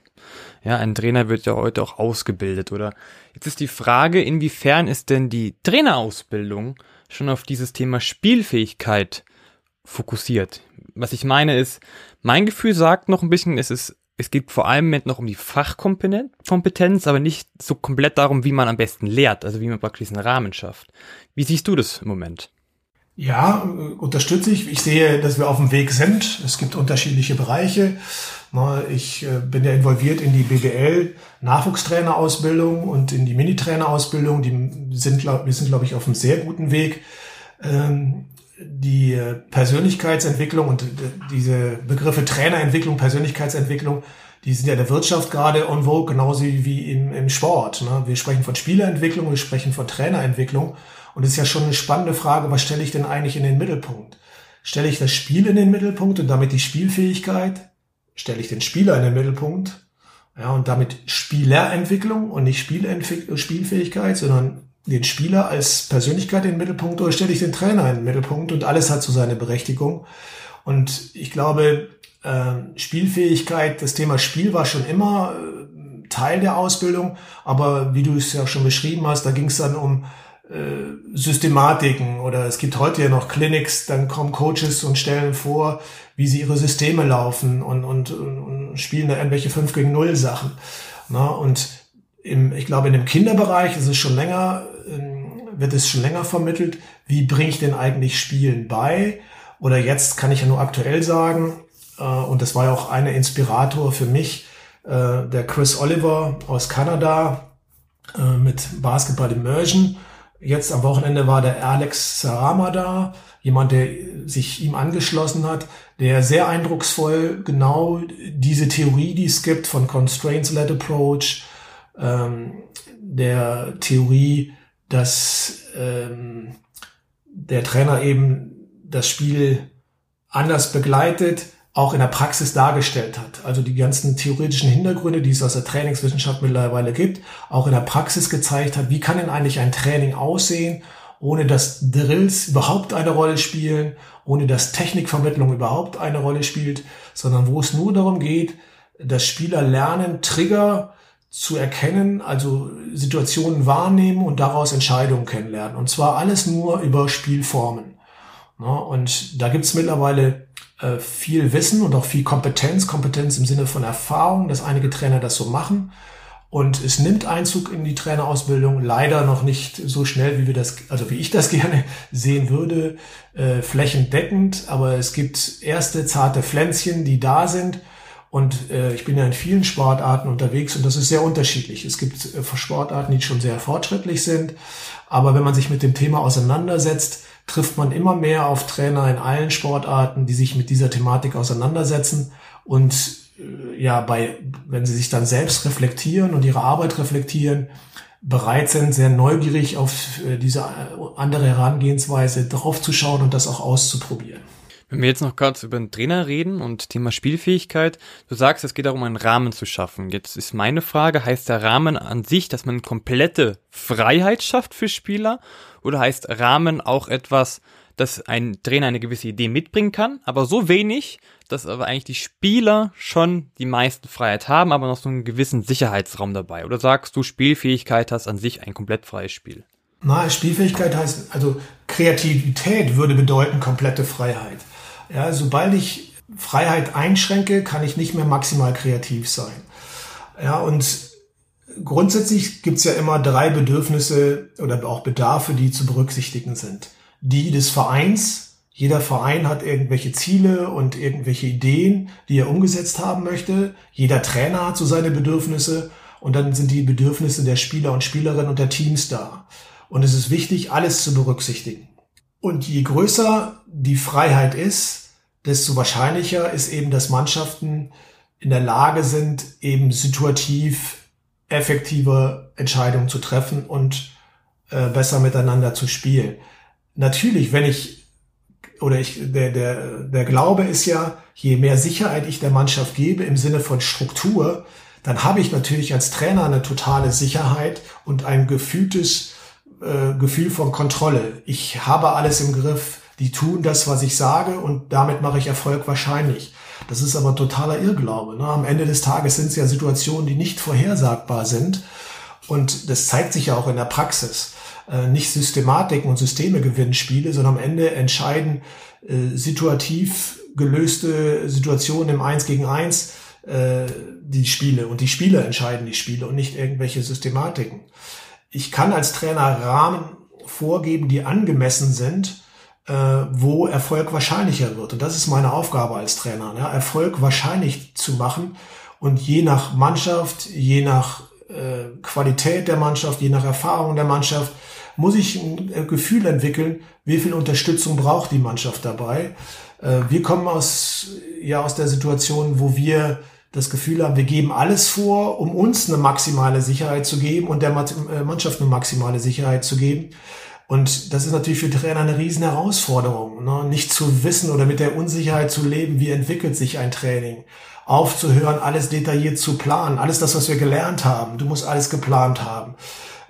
Ja, ein Trainer wird ja heute auch ausgebildet, oder? Jetzt ist die Frage, inwiefern ist denn die Trainerausbildung schon auf dieses Thema Spielfähigkeit fokussiert? Was ich meine ist, mein Gefühl sagt noch ein bisschen, es ist es geht vor allem noch um die Fachkompetenz, aber nicht so komplett darum, wie man am besten lehrt, also wie man praktisch einen Rahmen schafft. Wie siehst du das im Moment? Ja, äh, unterstütze ich. Ich sehe, dass wir auf dem Weg sind. Es gibt unterschiedliche Bereiche. Ich äh, bin ja involviert in die BBL Nachwuchstrainerausbildung und in die Minitrainerausbildung. Die sind, wir sind, glaube ich, auf einem sehr guten Weg. Die Persönlichkeitsentwicklung und äh, diese Begriffe Trainerentwicklung, Persönlichkeitsentwicklung, die sind ja der Wirtschaft gerade on vogue, genauso wie im, im Sport. Ne? Wir sprechen von Spielerentwicklung, wir sprechen von Trainerentwicklung. Und es ist ja schon eine spannende Frage, was stelle ich denn eigentlich in den Mittelpunkt? Stelle ich das Spiel in den Mittelpunkt und damit die Spielfähigkeit? Stelle ich den Spieler in den Mittelpunkt? Ja, und damit Spielerentwicklung und nicht Spielfähigkeit, sondern den Spieler als Persönlichkeit in den Mittelpunkt oder stelle ich den Trainer in den Mittelpunkt und alles hat so seine Berechtigung. Und ich glaube, äh, Spielfähigkeit, das Thema Spiel war schon immer äh, Teil der Ausbildung, aber wie du es ja schon beschrieben hast, da ging es dann um äh, Systematiken oder es gibt heute ja noch Clinics, dann kommen Coaches und stellen vor, wie sie ihre Systeme laufen und, und, und spielen da irgendwelche 5 gegen 0 Sachen. Na, und im, ich glaube, in dem Kinderbereich ist es schon länger, ähm, wird es schon länger vermittelt, wie bringe ich denn eigentlich Spielen bei? Oder jetzt kann ich ja nur aktuell sagen, äh, und das war ja auch eine Inspirator für mich, äh, der Chris Oliver aus Kanada äh, mit Basketball Immersion. Jetzt am Wochenende war der Alex Sarama da, jemand, der sich ihm angeschlossen hat, der sehr eindrucksvoll genau diese Theorie, die es gibt von Constraints-led Approach, ähm, der Theorie, dass ähm, der Trainer eben das Spiel anders begleitet, auch in der Praxis dargestellt hat. Also die ganzen theoretischen Hintergründe, die es aus der Trainingswissenschaft mittlerweile gibt, auch in der Praxis gezeigt hat, wie kann denn eigentlich ein Training aussehen, ohne dass Drills überhaupt eine Rolle spielen, ohne dass Technikvermittlung überhaupt eine Rolle spielt, sondern wo es nur darum geht, dass Spieler lernen, Trigger zu erkennen, also Situationen wahrnehmen und daraus Entscheidungen kennenlernen. Und zwar alles nur über Spielformen. Und da gibt's mittlerweile äh, viel Wissen und auch viel Kompetenz, Kompetenz im Sinne von Erfahrung, dass einige Trainer das so machen. Und es nimmt Einzug in die Trainerausbildung, leider noch nicht so schnell, wie wir das, also wie ich das gerne sehen würde, äh, flächendeckend. Aber es gibt erste zarte Pflänzchen, die da sind und äh, ich bin ja in vielen Sportarten unterwegs und das ist sehr unterschiedlich. Es gibt äh, Sportarten, die schon sehr fortschrittlich sind. Aber wenn man sich mit dem Thema auseinandersetzt, trifft man immer mehr auf Trainer in allen Sportarten, die sich mit dieser Thematik auseinandersetzen und äh, ja, bei, wenn sie sich dann selbst reflektieren und ihre Arbeit reflektieren, bereit sind, sehr neugierig auf äh, diese äh, andere Herangehensweise draufzuschauen und das auch auszuprobieren. Wenn wir jetzt noch kurz über den Trainer reden und Thema Spielfähigkeit, du sagst, es geht darum, einen Rahmen zu schaffen. Jetzt ist meine Frage, heißt der Rahmen an sich, dass man komplette Freiheit schafft für Spieler? Oder heißt Rahmen auch etwas, dass ein Trainer eine gewisse Idee mitbringen kann, aber so wenig, dass aber eigentlich die Spieler schon die meisten Freiheit haben, aber noch so einen gewissen Sicherheitsraum dabei? Oder sagst du, Spielfähigkeit hast an sich ein komplett freies Spiel? Na, Spielfähigkeit heißt, also Kreativität würde bedeuten komplette Freiheit. Ja, sobald ich Freiheit einschränke, kann ich nicht mehr maximal kreativ sein. Ja, und grundsätzlich gibt's ja immer drei Bedürfnisse oder auch Bedarfe, die zu berücksichtigen sind. Die des Vereins. Jeder Verein hat irgendwelche Ziele und irgendwelche Ideen, die er umgesetzt haben möchte. Jeder Trainer hat so seine Bedürfnisse. Und dann sind die Bedürfnisse der Spieler und Spielerinnen und der Teams da. Und es ist wichtig, alles zu berücksichtigen. Und je größer die Freiheit ist, desto wahrscheinlicher ist eben, dass Mannschaften in der Lage sind, eben situativ effektive Entscheidungen zu treffen und äh, besser miteinander zu spielen. Natürlich, wenn ich oder ich der der der Glaube ist ja, je mehr Sicherheit ich der Mannschaft gebe im Sinne von Struktur, dann habe ich natürlich als Trainer eine totale Sicherheit und ein gefühltes äh, Gefühl von Kontrolle. Ich habe alles im Griff die tun das, was ich sage und damit mache ich Erfolg wahrscheinlich. Das ist aber totaler Irrglaube. Ne? Am Ende des Tages sind es ja Situationen, die nicht vorhersagbar sind und das zeigt sich ja auch in der Praxis. Äh, nicht Systematiken und Systeme gewinnen Spiele, sondern am Ende entscheiden äh, situativ gelöste Situationen im Eins gegen Eins äh, die Spiele und die Spieler entscheiden die Spiele und nicht irgendwelche Systematiken. Ich kann als Trainer Rahmen vorgeben, die angemessen sind, äh, wo Erfolg wahrscheinlicher wird. Und das ist meine Aufgabe als Trainer, ne? Erfolg wahrscheinlich zu machen. Und je nach Mannschaft, je nach äh, Qualität der Mannschaft, je nach Erfahrung der Mannschaft, muss ich ein äh, Gefühl entwickeln, wie viel Unterstützung braucht die Mannschaft dabei. Äh, wir kommen aus, ja, aus der Situation, wo wir das Gefühl haben, wir geben alles vor, um uns eine maximale Sicherheit zu geben und der äh, Mannschaft eine maximale Sicherheit zu geben. Und das ist natürlich für Trainer eine riesen Herausforderung, ne? nicht zu wissen oder mit der Unsicherheit zu leben, wie entwickelt sich ein Training. Aufzuhören, alles detailliert zu planen, alles das, was wir gelernt haben. Du musst alles geplant haben.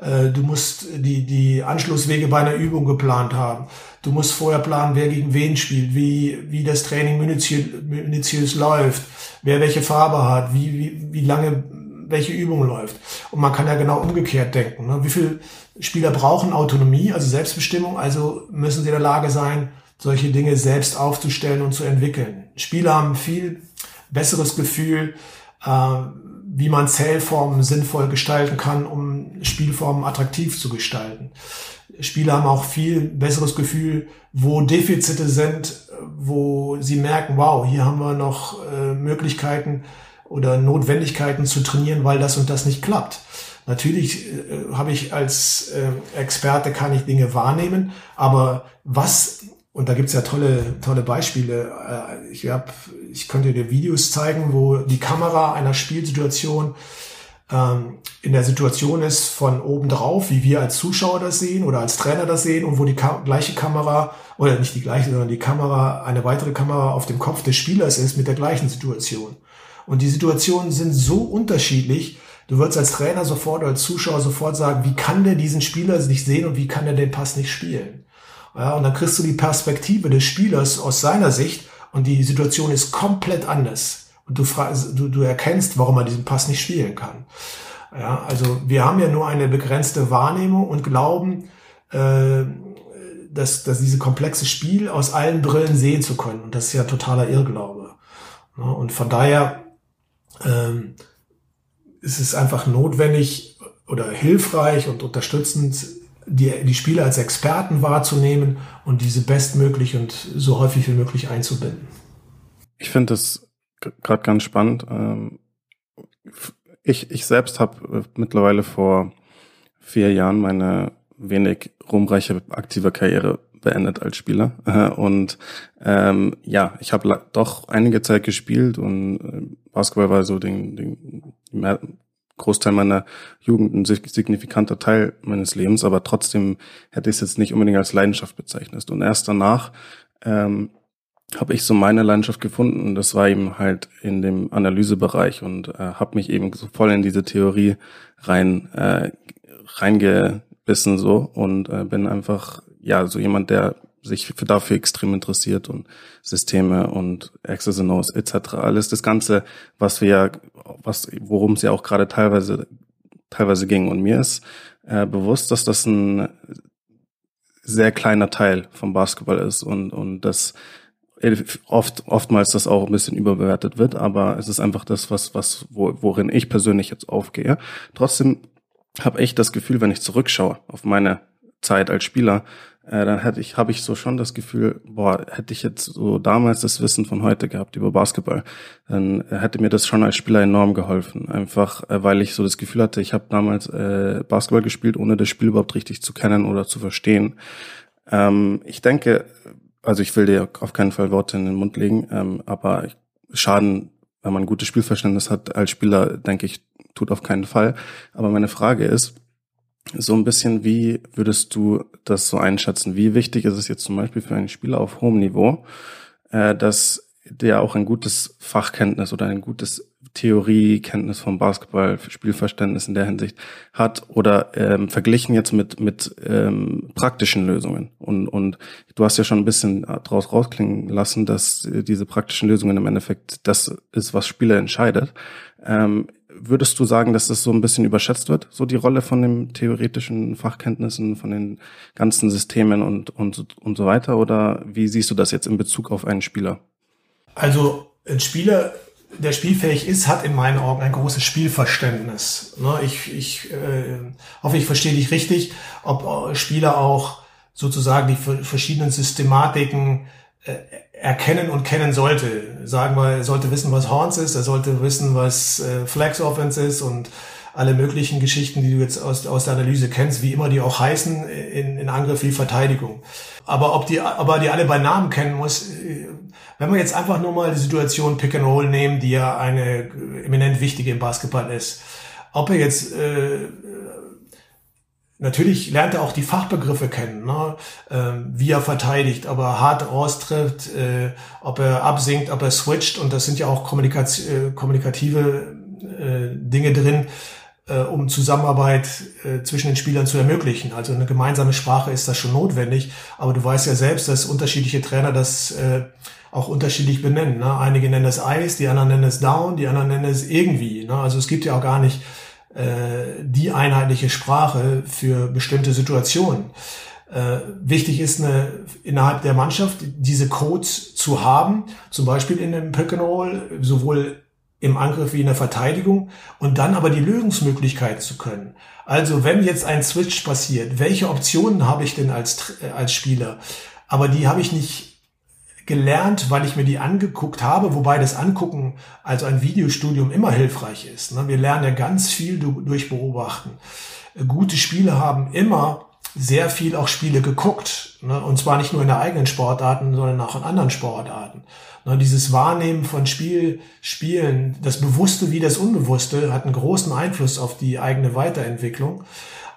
Äh, du musst die, die Anschlusswege bei einer Übung geplant haben. Du musst vorher planen, wer gegen wen spielt, wie, wie das Training minutiös, läuft, wer welche Farbe hat, wie, wie, wie lange welche Übung läuft. Und man kann ja genau umgekehrt denken. Ne? Wie viel Spieler brauchen Autonomie, also Selbstbestimmung, also müssen sie in der Lage sein, solche Dinge selbst aufzustellen und zu entwickeln. Spieler haben viel besseres Gefühl, äh, wie man Zählformen sinnvoll gestalten kann, um Spielformen attraktiv zu gestalten. Spieler haben auch viel besseres Gefühl, wo Defizite sind, wo sie merken, wow, hier haben wir noch äh, Möglichkeiten oder Notwendigkeiten zu trainieren, weil das und das nicht klappt. Natürlich äh, habe ich als äh, Experte kann ich Dinge wahrnehmen, aber was und da gibt's ja tolle tolle Beispiele. Äh, ich hab, ich könnte dir Videos zeigen, wo die Kamera einer Spielsituation ähm, in der Situation ist von oben drauf, wie wir als Zuschauer das sehen oder als Trainer das sehen und wo die Ka gleiche Kamera oder nicht die gleiche, sondern die Kamera eine weitere Kamera auf dem Kopf des Spielers ist mit der gleichen Situation. Und die Situationen sind so unterschiedlich, Du würdest als Trainer sofort oder als Zuschauer sofort sagen, wie kann der diesen Spieler nicht sehen und wie kann er den Pass nicht spielen? Ja, und dann kriegst du die Perspektive des Spielers aus seiner Sicht und die Situation ist komplett anders. Und du, fragst, du, du erkennst, warum er diesen Pass nicht spielen kann. Ja, also wir haben ja nur eine begrenzte Wahrnehmung und glauben, äh, dass, dass diese komplexe Spiel aus allen Brillen sehen zu können. Und das ist ja totaler Irrglaube. Ja, und von daher ähm, ist es einfach notwendig oder hilfreich und unterstützend, die, die Spieler als Experten wahrzunehmen und diese bestmöglich und so häufig wie möglich einzubinden. Ich finde das gerade ganz spannend. Ähm, ich, ich selbst habe äh, mittlerweile vor vier Jahren meine wenig ruhmreiche aktive Karriere beendet als Spieler. Und ähm, ja, ich habe doch einige Zeit gespielt und äh, Basketball war so den, den Großteil meiner Jugend ein signifikanter Teil meines Lebens, aber trotzdem hätte ich es jetzt nicht unbedingt als Leidenschaft bezeichnet. Und erst danach ähm, habe ich so meine Landschaft gefunden. Das war eben halt in dem Analysebereich und äh, habe mich eben so voll in diese Theorie rein äh, reingebissen so und äh, bin einfach ja so jemand, der sich für dafür extrem interessiert und Systeme und Access and Nodes etc. Alles das Ganze, was wir, was worum es ja auch gerade teilweise teilweise ging. Und mir ist äh, bewusst, dass das ein sehr kleiner Teil vom Basketball ist und und das oft oftmals das auch ein bisschen überbewertet wird, aber es ist einfach das, was was wo, worin ich persönlich jetzt aufgehe. Trotzdem habe ich das Gefühl, wenn ich zurückschaue auf meine Zeit als Spieler, äh, dann hätte ich, habe ich so schon das Gefühl, boah, hätte ich jetzt so damals das Wissen von heute gehabt über Basketball, dann hätte mir das schon als Spieler enorm geholfen. Einfach, äh, weil ich so das Gefühl hatte, ich habe damals äh, Basketball gespielt, ohne das Spiel überhaupt richtig zu kennen oder zu verstehen. Ähm, ich denke, also ich will dir auf keinen Fall Worte in den Mund legen, ähm, aber Schaden, wenn man ein gutes Spielverständnis hat als Spieler, denke ich, tut auf keinen Fall. Aber meine Frage ist, so ein bisschen, wie würdest du das so einschätzen? Wie wichtig ist es jetzt zum Beispiel für einen Spieler auf hohem Niveau, äh, dass der auch ein gutes Fachkenntnis oder ein gutes Theoriekenntnis vom Basketball, Spielverständnis in der Hinsicht hat oder ähm, verglichen jetzt mit mit ähm, praktischen Lösungen und und du hast ja schon ein bisschen draus rausklingen lassen, dass diese praktischen Lösungen im Endeffekt das ist, was Spieler entscheidet. Ähm, würdest du sagen, dass das so ein bisschen überschätzt wird, so die Rolle von den theoretischen Fachkenntnissen, von den ganzen Systemen und, und, und so weiter? Oder wie siehst du das jetzt in Bezug auf einen Spieler? Also ein Spieler, der spielfähig ist, hat in meinen Augen ein großes Spielverständnis. Ne, ich, ich äh, hoffe, ich verstehe dich richtig, ob Spieler auch sozusagen die verschiedenen Systematiken äh, erkennen und kennen sollte. Sagen wir, er sollte wissen, was Horns ist, er sollte wissen, was äh, Flex Offense ist und alle möglichen Geschichten, die du jetzt aus, aus der Analyse kennst, wie immer die auch heißen, in, in Angriff wie Verteidigung. Aber ob die, aber die alle bei Namen kennen muss, äh, wenn wir jetzt einfach nur mal die Situation Pick and Roll nehmen, die ja eine eminent wichtige im Basketball ist. Ob er jetzt äh, Natürlich lernt er auch die Fachbegriffe kennen, ne? ähm, wie er verteidigt, ob er hart raustritt, äh, ob er absinkt, ob er switcht und das sind ja auch Kommunikaz äh, kommunikative äh, Dinge drin, äh, um Zusammenarbeit äh, zwischen den Spielern zu ermöglichen. Also eine gemeinsame Sprache ist da schon notwendig, aber du weißt ja selbst, dass unterschiedliche Trainer das äh, auch unterschiedlich benennen. Ne? Einige nennen es Eis, die anderen nennen es Down, die anderen nennen es irgendwie. Ne? Also es gibt ja auch gar nicht äh, die einheitliche Sprache für bestimmte Situationen. Äh, wichtig ist eine, innerhalb der Mannschaft diese Codes zu haben, zum Beispiel in einem Pick and Roll, sowohl im Angriff wie in der Verteidigung und dann aber die Lösungsmöglichkeiten zu können. Also wenn jetzt ein Switch passiert, welche Optionen habe ich denn als, äh, als Spieler? Aber die habe ich nicht gelernt, weil ich mir die angeguckt habe, wobei das Angucken, also ein Videostudium immer hilfreich ist. Ne? Wir lernen ja ganz viel durch Beobachten. Gute Spiele haben immer sehr viel auch Spiele geguckt. Ne? Und zwar nicht nur in der eigenen Sportarten, sondern auch in anderen Sportarten. Ne? Dieses Wahrnehmen von Spiel, Spielen, das Bewusste wie das Unbewusste, hat einen großen Einfluss auf die eigene Weiterentwicklung.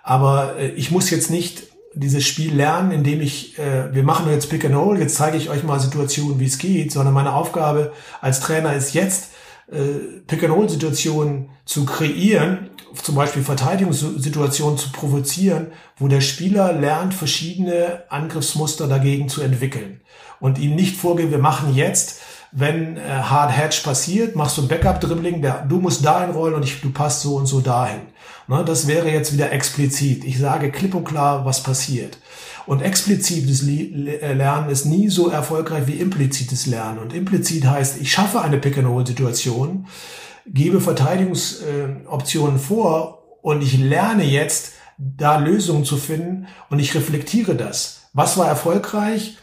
Aber äh, ich muss jetzt nicht dieses Spiel lernen, indem ich, äh, wir machen jetzt Pick and Roll, jetzt zeige ich euch mal Situationen, wie es geht, sondern meine Aufgabe als Trainer ist jetzt, äh, Pick and Roll Situationen zu kreieren, zum Beispiel Verteidigungssituationen zu provozieren, wo der Spieler lernt, verschiedene Angriffsmuster dagegen zu entwickeln und ihm nicht vorgeben, wir machen jetzt wenn äh, Hard Hedge passiert, machst du ein Backup-Dribbling, du musst dahin rollen und ich, du passt so und so dahin. Ne, das wäre jetzt wieder explizit. Ich sage klipp und klar, was passiert. Und explizites äh, Lernen ist nie so erfolgreich wie implizites Lernen. Und implizit heißt, ich schaffe eine Pick-and-Roll-Situation, gebe Verteidigungsoptionen vor und ich lerne jetzt, da Lösungen zu finden und ich reflektiere das. Was war erfolgreich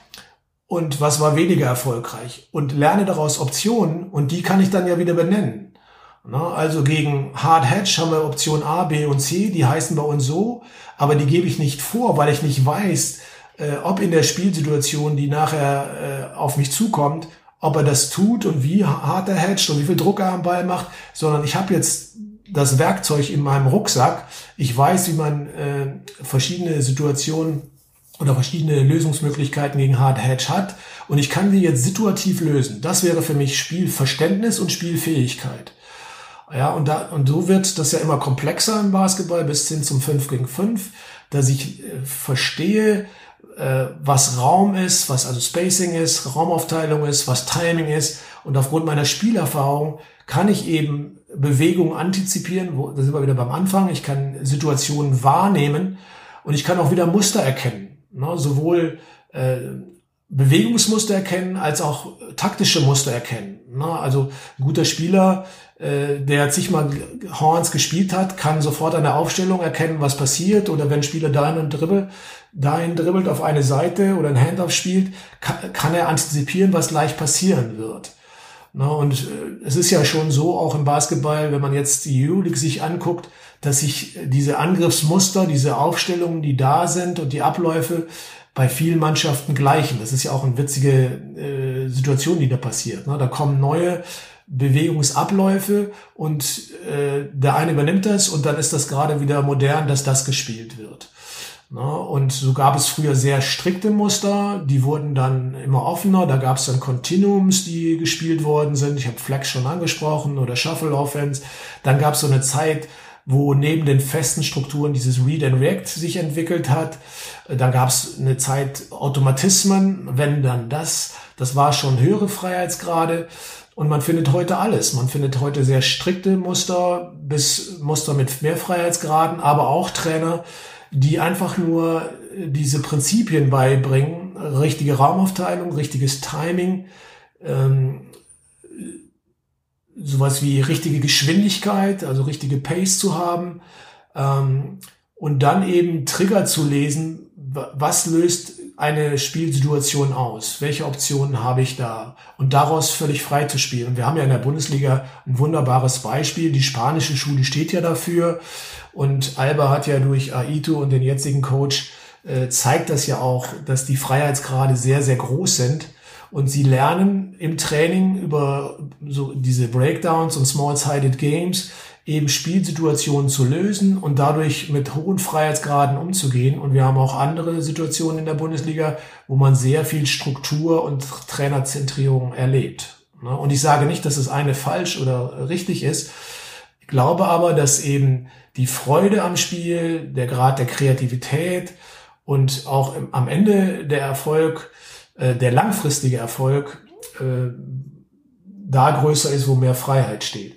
und was war weniger erfolgreich? Und lerne daraus Optionen und die kann ich dann ja wieder benennen. Also gegen Hard Hedge haben wir Option A, B und C, die heißen bei uns so, aber die gebe ich nicht vor, weil ich nicht weiß, äh, ob in der Spielsituation, die nachher äh, auf mich zukommt, ob er das tut und wie hart er hedgt und wie viel Druck er am Ball macht, sondern ich habe jetzt das Werkzeug in meinem Rucksack. Ich weiß, wie man äh, verschiedene Situationen oder verschiedene Lösungsmöglichkeiten gegen Hard Hedge hat und ich kann die jetzt situativ lösen. Das wäre für mich Spielverständnis und Spielfähigkeit. Ja, und da, und so wird das ja immer komplexer im Basketball bis hin zum 5 gegen 5, dass ich äh, verstehe, äh, was Raum ist, was also Spacing ist, Raumaufteilung ist, was Timing ist. Und aufgrund meiner Spielerfahrung kann ich eben Bewegungen antizipieren, wo, da sind wir wieder beim Anfang, ich kann Situationen wahrnehmen und ich kann auch wieder Muster erkennen. Ne? Sowohl äh, Bewegungsmuster erkennen als auch taktische Muster erkennen. Ne? Also ein guter Spieler, der zigmal Horns gespielt hat, kann sofort an der Aufstellung erkennen, was passiert. Oder wenn Spieler dahin dribbelt, dahin dribbelt auf eine Seite oder ein Handoff spielt, kann, kann er antizipieren, was gleich passieren wird. Ne? Und äh, es ist ja schon so, auch im Basketball, wenn man jetzt die Euroleague sich anguckt, dass sich diese Angriffsmuster, diese Aufstellungen, die da sind und die Abläufe bei vielen Mannschaften gleichen. Das ist ja auch eine witzige äh, Situation, die da passiert. Ne? Da kommen neue Bewegungsabläufe und äh, der eine übernimmt das und dann ist das gerade wieder modern, dass das gespielt wird. Ne? Und so gab es früher sehr strikte Muster, die wurden dann immer offener. Da gab es dann Continuums, die gespielt worden sind. Ich habe Flex schon angesprochen oder Shuffle Offense. Dann gab es so eine Zeit, wo neben den festen Strukturen dieses Read and React sich entwickelt hat. Dann gab es eine Zeit Automatismen, wenn dann das. Das war schon höhere Freiheitsgrade. Und man findet heute alles. Man findet heute sehr strikte Muster bis Muster mit mehr Freiheitsgraden, aber auch Trainer, die einfach nur diese Prinzipien beibringen. Richtige Raumaufteilung, richtiges Timing, ähm, sowas wie richtige Geschwindigkeit, also richtige Pace zu haben ähm, und dann eben Trigger zu lesen, was löst eine Spielsituation aus? Welche Optionen habe ich da? Und daraus völlig frei zu spielen. Und wir haben ja in der Bundesliga ein wunderbares Beispiel. Die spanische Schule steht ja dafür. Und Alba hat ja durch Aito und den jetzigen Coach äh, zeigt das ja auch, dass die Freiheitsgrade sehr, sehr groß sind. Und sie lernen im Training über so diese Breakdowns und Small-Sided Games eben Spielsituationen zu lösen und dadurch mit hohen Freiheitsgraden umzugehen. Und wir haben auch andere Situationen in der Bundesliga, wo man sehr viel Struktur und Trainerzentrierung erlebt. Ne? Und ich sage nicht, dass das eine falsch oder richtig ist. Ich glaube aber, dass eben die Freude am Spiel, der Grad der Kreativität und auch am Ende der Erfolg äh, der langfristige Erfolg äh, da größer ist, wo mehr Freiheit steht.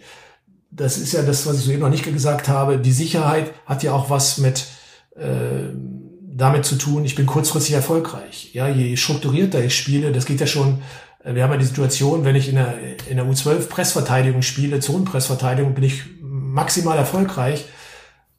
Das ist ja das, was ich soeben noch nicht gesagt habe. Die Sicherheit hat ja auch was mit äh, damit zu tun, ich bin kurzfristig erfolgreich. Ja, je strukturierter ich spiele, das geht ja schon, äh, wir haben ja die Situation, wenn ich in der, in der U12 Pressverteidigung spiele, Zonenpressverteidigung, bin ich maximal erfolgreich,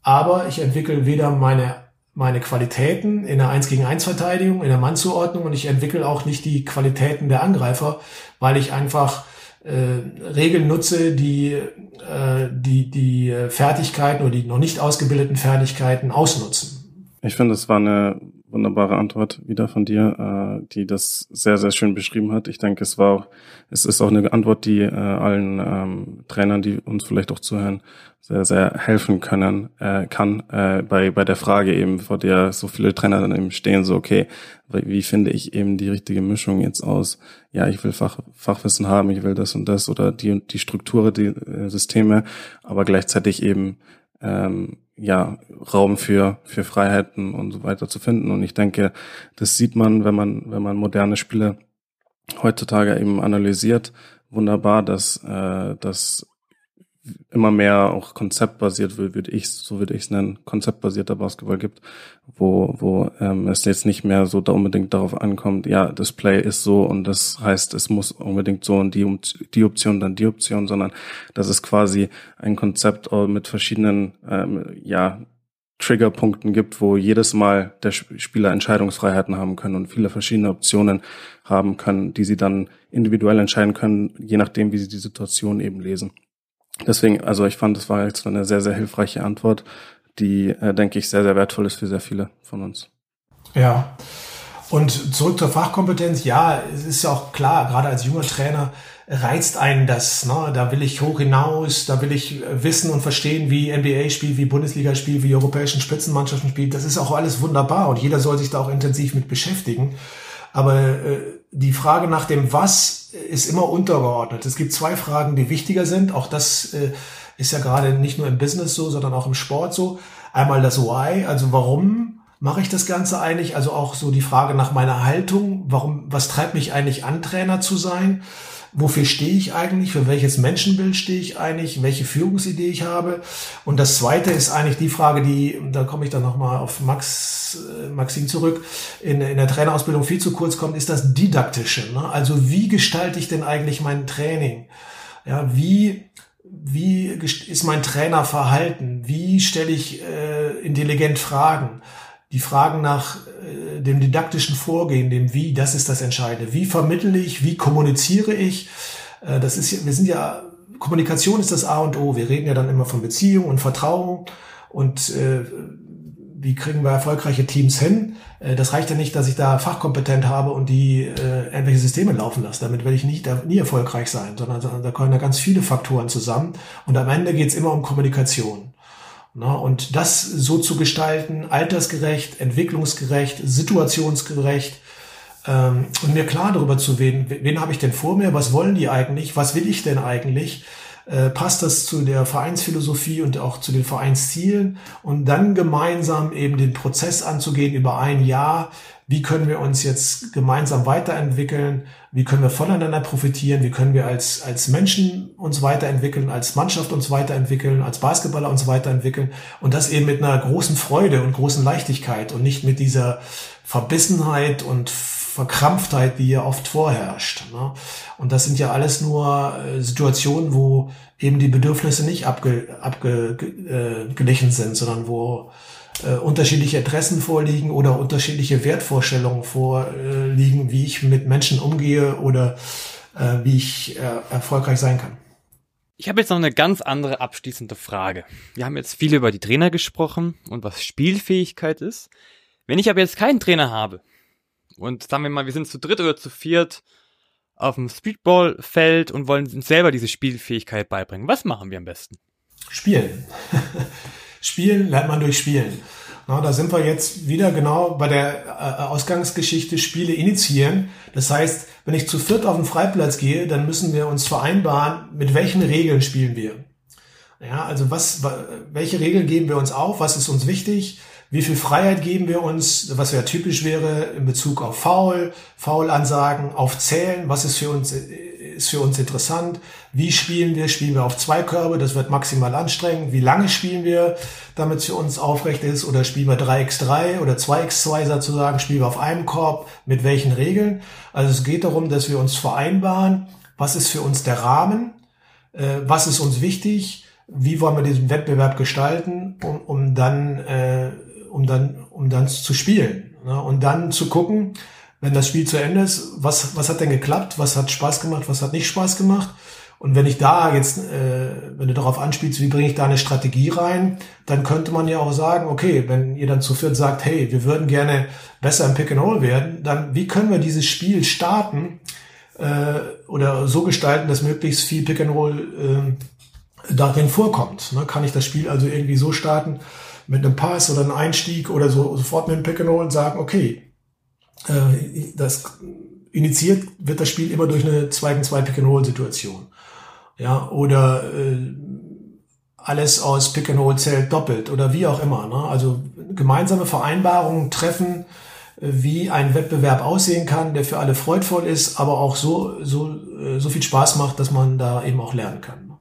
aber ich entwickle weder meine meine Qualitäten in der 1 gegen 1 Verteidigung, in der Mannzuordnung und ich entwickle auch nicht die Qualitäten der Angreifer, weil ich einfach äh, Regeln nutze, die, äh, die die Fertigkeiten oder die noch nicht ausgebildeten Fertigkeiten ausnutzen. Ich finde, es war eine wunderbare Antwort wieder von dir, äh, die das sehr, sehr schön beschrieben hat. Ich denke, es war auch, es ist auch eine Antwort, die äh, allen ähm, Trainern, die uns vielleicht auch zuhören, sehr, sehr helfen können, äh, kann, äh, bei, bei der Frage eben, vor der so viele Trainer dann eben stehen, so, okay, wie finde ich eben die richtige Mischung jetzt aus, ja, ich will Fach, Fachwissen haben, ich will das und das oder die und die Struktur, die äh, Systeme, aber gleichzeitig eben ähm, ja Raum für für Freiheiten und so weiter zu finden. Und ich denke, das sieht man, wenn man wenn man moderne Spiele heutzutage eben analysiert, wunderbar, dass äh, dass immer mehr auch konzeptbasiert würde ich, so würde ich es nennen, konzeptbasierter Basketball gibt, wo, wo ähm, es jetzt nicht mehr so da unbedingt darauf ankommt, ja, das Play ist so und das heißt, es muss unbedingt so und die, die Option, dann die Option, sondern das ist quasi ein Konzept mit verschiedenen, ähm, ja, Triggerpunkten gibt, wo jedes Mal der Spieler Entscheidungsfreiheiten haben können und viele verschiedene Optionen haben können, die sie dann individuell entscheiden können, je nachdem, wie sie die Situation eben lesen. Deswegen, also ich fand, das war jetzt eine sehr, sehr hilfreiche Antwort, die, äh, denke ich, sehr, sehr wertvoll ist für sehr viele von uns. Ja. Und zurück zur Fachkompetenz. Ja, es ist ja auch klar, gerade als junger Trainer reizt einen das. Ne? Da will ich hoch hinaus, da will ich äh, wissen und verstehen, wie NBA spielt, wie Bundesliga spielt, wie europäischen Spitzenmannschaften spielt. Das ist auch alles wunderbar und jeder soll sich da auch intensiv mit beschäftigen. Aber äh, die Frage nach dem Was ist immer untergeordnet. Es gibt zwei Fragen, die wichtiger sind. Auch das äh, ist ja gerade nicht nur im Business so, sondern auch im Sport so. Einmal das Why, also warum mache ich das Ganze eigentlich? Also auch so die Frage nach meiner Haltung. Warum, was treibt mich eigentlich an, Trainer zu sein? Wofür stehe ich eigentlich, für welches Menschenbild stehe ich eigentlich, welche Führungsidee ich habe. Und das Zweite ist eigentlich die Frage, die, da komme ich dann nochmal auf Max, äh, Maxim zurück, in, in der Trainerausbildung viel zu kurz kommt, ist das Didaktische. Ne? Also wie gestalte ich denn eigentlich mein Training? Ja, wie wie ist mein Trainerverhalten? Wie stelle ich äh, intelligent Fragen? Die Fragen nach äh, dem didaktischen Vorgehen, dem Wie, das ist das Entscheidende. Wie vermittle ich, wie kommuniziere ich? Äh, das ist, wir sind ja, Kommunikation ist das A und O. Wir reden ja dann immer von Beziehung und Vertrauen und äh, wie kriegen wir erfolgreiche Teams hin? Äh, das reicht ja nicht, dass ich da fachkompetent habe und die äh, irgendwelche Systeme laufen lasse. Damit werde ich nicht, nie erfolgreich sein, sondern, sondern da kommen ja ganz viele Faktoren zusammen. Und am Ende geht es immer um Kommunikation. Na, und das so zu gestalten, altersgerecht, entwicklungsgerecht, situationsgerecht ähm, und mir klar darüber zu werden, wen habe ich denn vor mir, was wollen die eigentlich, was will ich denn eigentlich, äh, passt das zu der Vereinsphilosophie und auch zu den Vereinszielen? Und dann gemeinsam eben den Prozess anzugehen über ein Jahr, wie können wir uns jetzt gemeinsam weiterentwickeln, wie können wir voneinander profitieren, wie können wir als, als Menschen uns weiterentwickeln, als Mannschaft uns weiterentwickeln, als Basketballer uns weiterentwickeln? Und das eben mit einer großen Freude und großen Leichtigkeit und nicht mit dieser Verbissenheit und Verkrampftheit, die ja oft vorherrscht. Ne? Und das sind ja alles nur äh, Situationen, wo eben die Bedürfnisse nicht abge, abgeglichen äh, sind, sondern wo äh, unterschiedliche Interessen vorliegen oder unterschiedliche Wertvorstellungen vorliegen, wie ich mit Menschen umgehe oder äh, wie ich äh, erfolgreich sein kann. Ich habe jetzt noch eine ganz andere abschließende Frage. Wir haben jetzt viel über die Trainer gesprochen und was Spielfähigkeit ist. Wenn ich aber jetzt keinen Trainer habe und sagen wir mal, wir sind zu dritt oder zu viert auf dem Speedballfeld und wollen uns selber diese Spielfähigkeit beibringen, was machen wir am besten? Spielen. Spielen lernt man durch Spielen. Na, da sind wir jetzt wieder genau bei der äh, Ausgangsgeschichte Spiele initiieren. Das heißt, wenn ich zu viert auf den Freiplatz gehe, dann müssen wir uns vereinbaren, mit welchen Regeln spielen wir. Ja, also was, welche Regeln geben wir uns auf? Was ist uns wichtig? Wie viel Freiheit geben wir uns, was ja typisch wäre in Bezug auf Foul, Foul-Ansagen, auf Zählen, was ist für uns, ist für uns interessant? Wie spielen wir? Spielen wir auf zwei Körbe? Das wird maximal anstrengend. Wie lange spielen wir, damit es für uns aufrecht ist? Oder spielen wir 3x3 oder 2x2 sozusagen? Spielen wir auf einem Korb? Mit welchen Regeln? Also es geht darum, dass wir uns vereinbaren, was ist für uns der Rahmen? Äh, was ist uns wichtig? Wie wollen wir diesen Wettbewerb gestalten, um, um dann äh, um dann, um dann zu spielen. Ne? Und dann zu gucken, wenn das Spiel zu Ende ist, was, was hat denn geklappt, was hat Spaß gemacht, was hat nicht Spaß gemacht. Und wenn ich da jetzt, äh, wenn du darauf anspielst, wie bringe ich da eine Strategie rein, dann könnte man ja auch sagen, okay, wenn ihr dann zu viert sagt, hey, wir würden gerne besser im Pick and Roll werden, dann wie können wir dieses Spiel starten äh, oder so gestalten, dass möglichst viel Pick and Roll äh, darin vorkommt. Ne? Kann ich das Spiel also irgendwie so starten, mit einem Pass oder einem Einstieg oder so sofort mit einem Pick and Roll und sagen, okay, äh, das initiiert wird das Spiel immer durch eine 2 gegen 2 Pick and Roll Situation. Ja, oder äh, alles aus Pick and Roll zählt doppelt oder wie auch immer. Ne? Also gemeinsame Vereinbarungen treffen, äh, wie ein Wettbewerb aussehen kann, der für alle freudvoll ist, aber auch so, so, äh, so viel Spaß macht, dass man da eben auch lernen kann.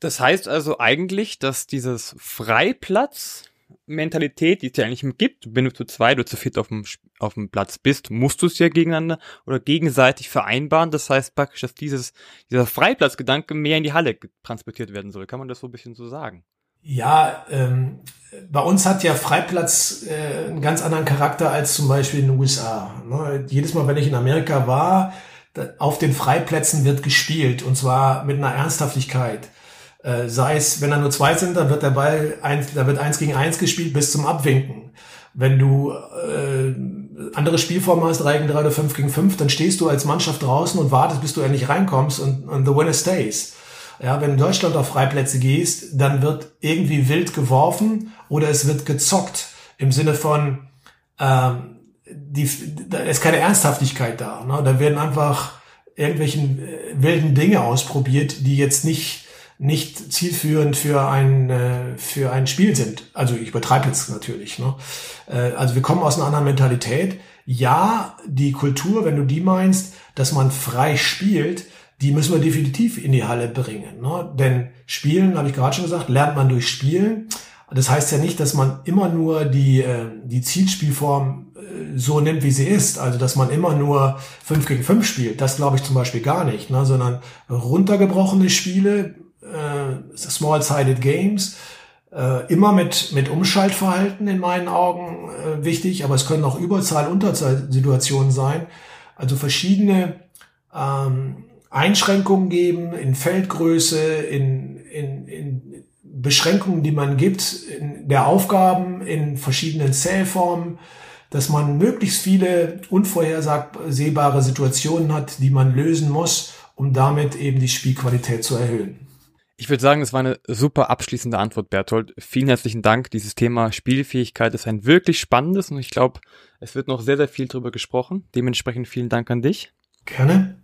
Das heißt also eigentlich, dass dieses Freiplatz Mentalität, die es ja eigentlich gibt, wenn du zu zweit oder zu viert auf dem, auf dem Platz bist, musst du es ja gegeneinander oder gegenseitig vereinbaren. Das heißt praktisch, dass dieses, dieser Freiplatzgedanke mehr in die Halle transportiert werden soll. Kann man das so ein bisschen so sagen? Ja, ähm, bei uns hat ja Freiplatz äh, einen ganz anderen Charakter als zum Beispiel in den USA. Ne? Jedes Mal, wenn ich in Amerika war, auf den Freiplätzen wird gespielt und zwar mit einer Ernsthaftigkeit. Äh, sei es, wenn da nur zwei sind, dann wird der Ball eins, da wird eins gegen eins gespielt bis zum Abwinken. Wenn du äh, andere Spielformen hast, 3 gegen 3 oder 5 gegen 5, dann stehst du als Mannschaft draußen und wartest, bis du endlich reinkommst und, und the winner stays. Ja, wenn in Deutschland auf Freiplätze gehst, dann wird irgendwie wild geworfen oder es wird gezockt im Sinne von ähm, die, da ist keine Ernsthaftigkeit da. Ne? Da werden einfach irgendwelchen äh, wilden Dinge ausprobiert, die jetzt nicht nicht zielführend für ein, äh, für ein Spiel sind. Also ich übertreibe jetzt natürlich. Ne? Äh, also wir kommen aus einer anderen Mentalität. Ja, die Kultur, wenn du die meinst, dass man frei spielt, die müssen wir definitiv in die Halle bringen. Ne? Denn Spielen, habe ich gerade schon gesagt, lernt man durch Spielen. Das heißt ja nicht, dass man immer nur die, äh, die Zielspielform äh, so nimmt, wie sie ist. Also, dass man immer nur 5 gegen 5 spielt. Das glaube ich zum Beispiel gar nicht. Ne? Sondern runtergebrochene Spiele, äh, small-sided Games, äh, immer mit, mit Umschaltverhalten in meinen Augen äh, wichtig, aber es können auch Überzahl-Unterzahl-Situationen sein. Also verschiedene ähm, Einschränkungen geben in Feldgröße, in, in, in Beschränkungen, die man gibt, in der Aufgaben, in verschiedenen Zählformen, dass man möglichst viele unvorhersehbare Situationen hat, die man lösen muss, um damit eben die Spielqualität zu erhöhen. Ich würde sagen, es war eine super abschließende Antwort, Berthold. Vielen herzlichen Dank. Dieses Thema Spielfähigkeit ist ein wirklich spannendes und ich glaube, es wird noch sehr, sehr viel darüber gesprochen. Dementsprechend vielen Dank an dich. Gerne.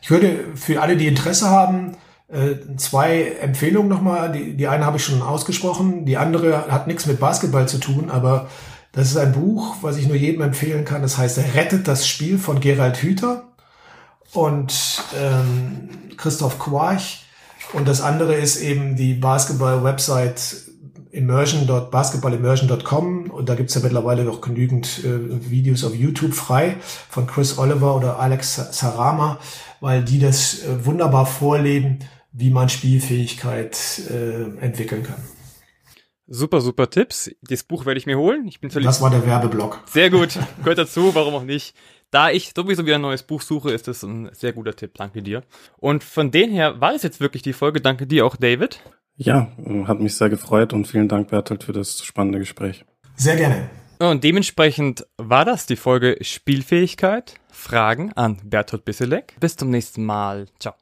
Ich würde für alle, die Interesse haben, äh, zwei Empfehlungen nochmal. Die, die eine habe ich schon ausgesprochen, die andere hat nichts mit Basketball zu tun, aber das ist ein Buch, was ich nur jedem empfehlen kann. Das heißt Rettet das Spiel von Gerald Hüther und ähm, Christoph Quarch und das andere ist eben die Basketball-Website immersion.basketballimmersion.com und da gibt's ja mittlerweile noch genügend äh, Videos auf YouTube frei von Chris Oliver oder Alex Sarama, weil die das äh, wunderbar vorleben, wie man Spielfähigkeit äh, entwickeln kann. Super, super Tipps. Das Buch werde ich mir holen. Ich bin Das war der Werbeblock. Sehr gut. Gehört dazu, warum auch nicht. Da ich sowieso wieder ein neues Buch suche, ist das ein sehr guter Tipp. Danke dir. Und von dem her war es jetzt wirklich die Folge. Danke dir auch, David. Ja, hat mich sehr gefreut und vielen Dank, Bertolt, für das spannende Gespräch. Sehr gerne. Und dementsprechend war das die Folge Spielfähigkeit. Fragen an Bertolt Bisselek. Bis zum nächsten Mal. Ciao.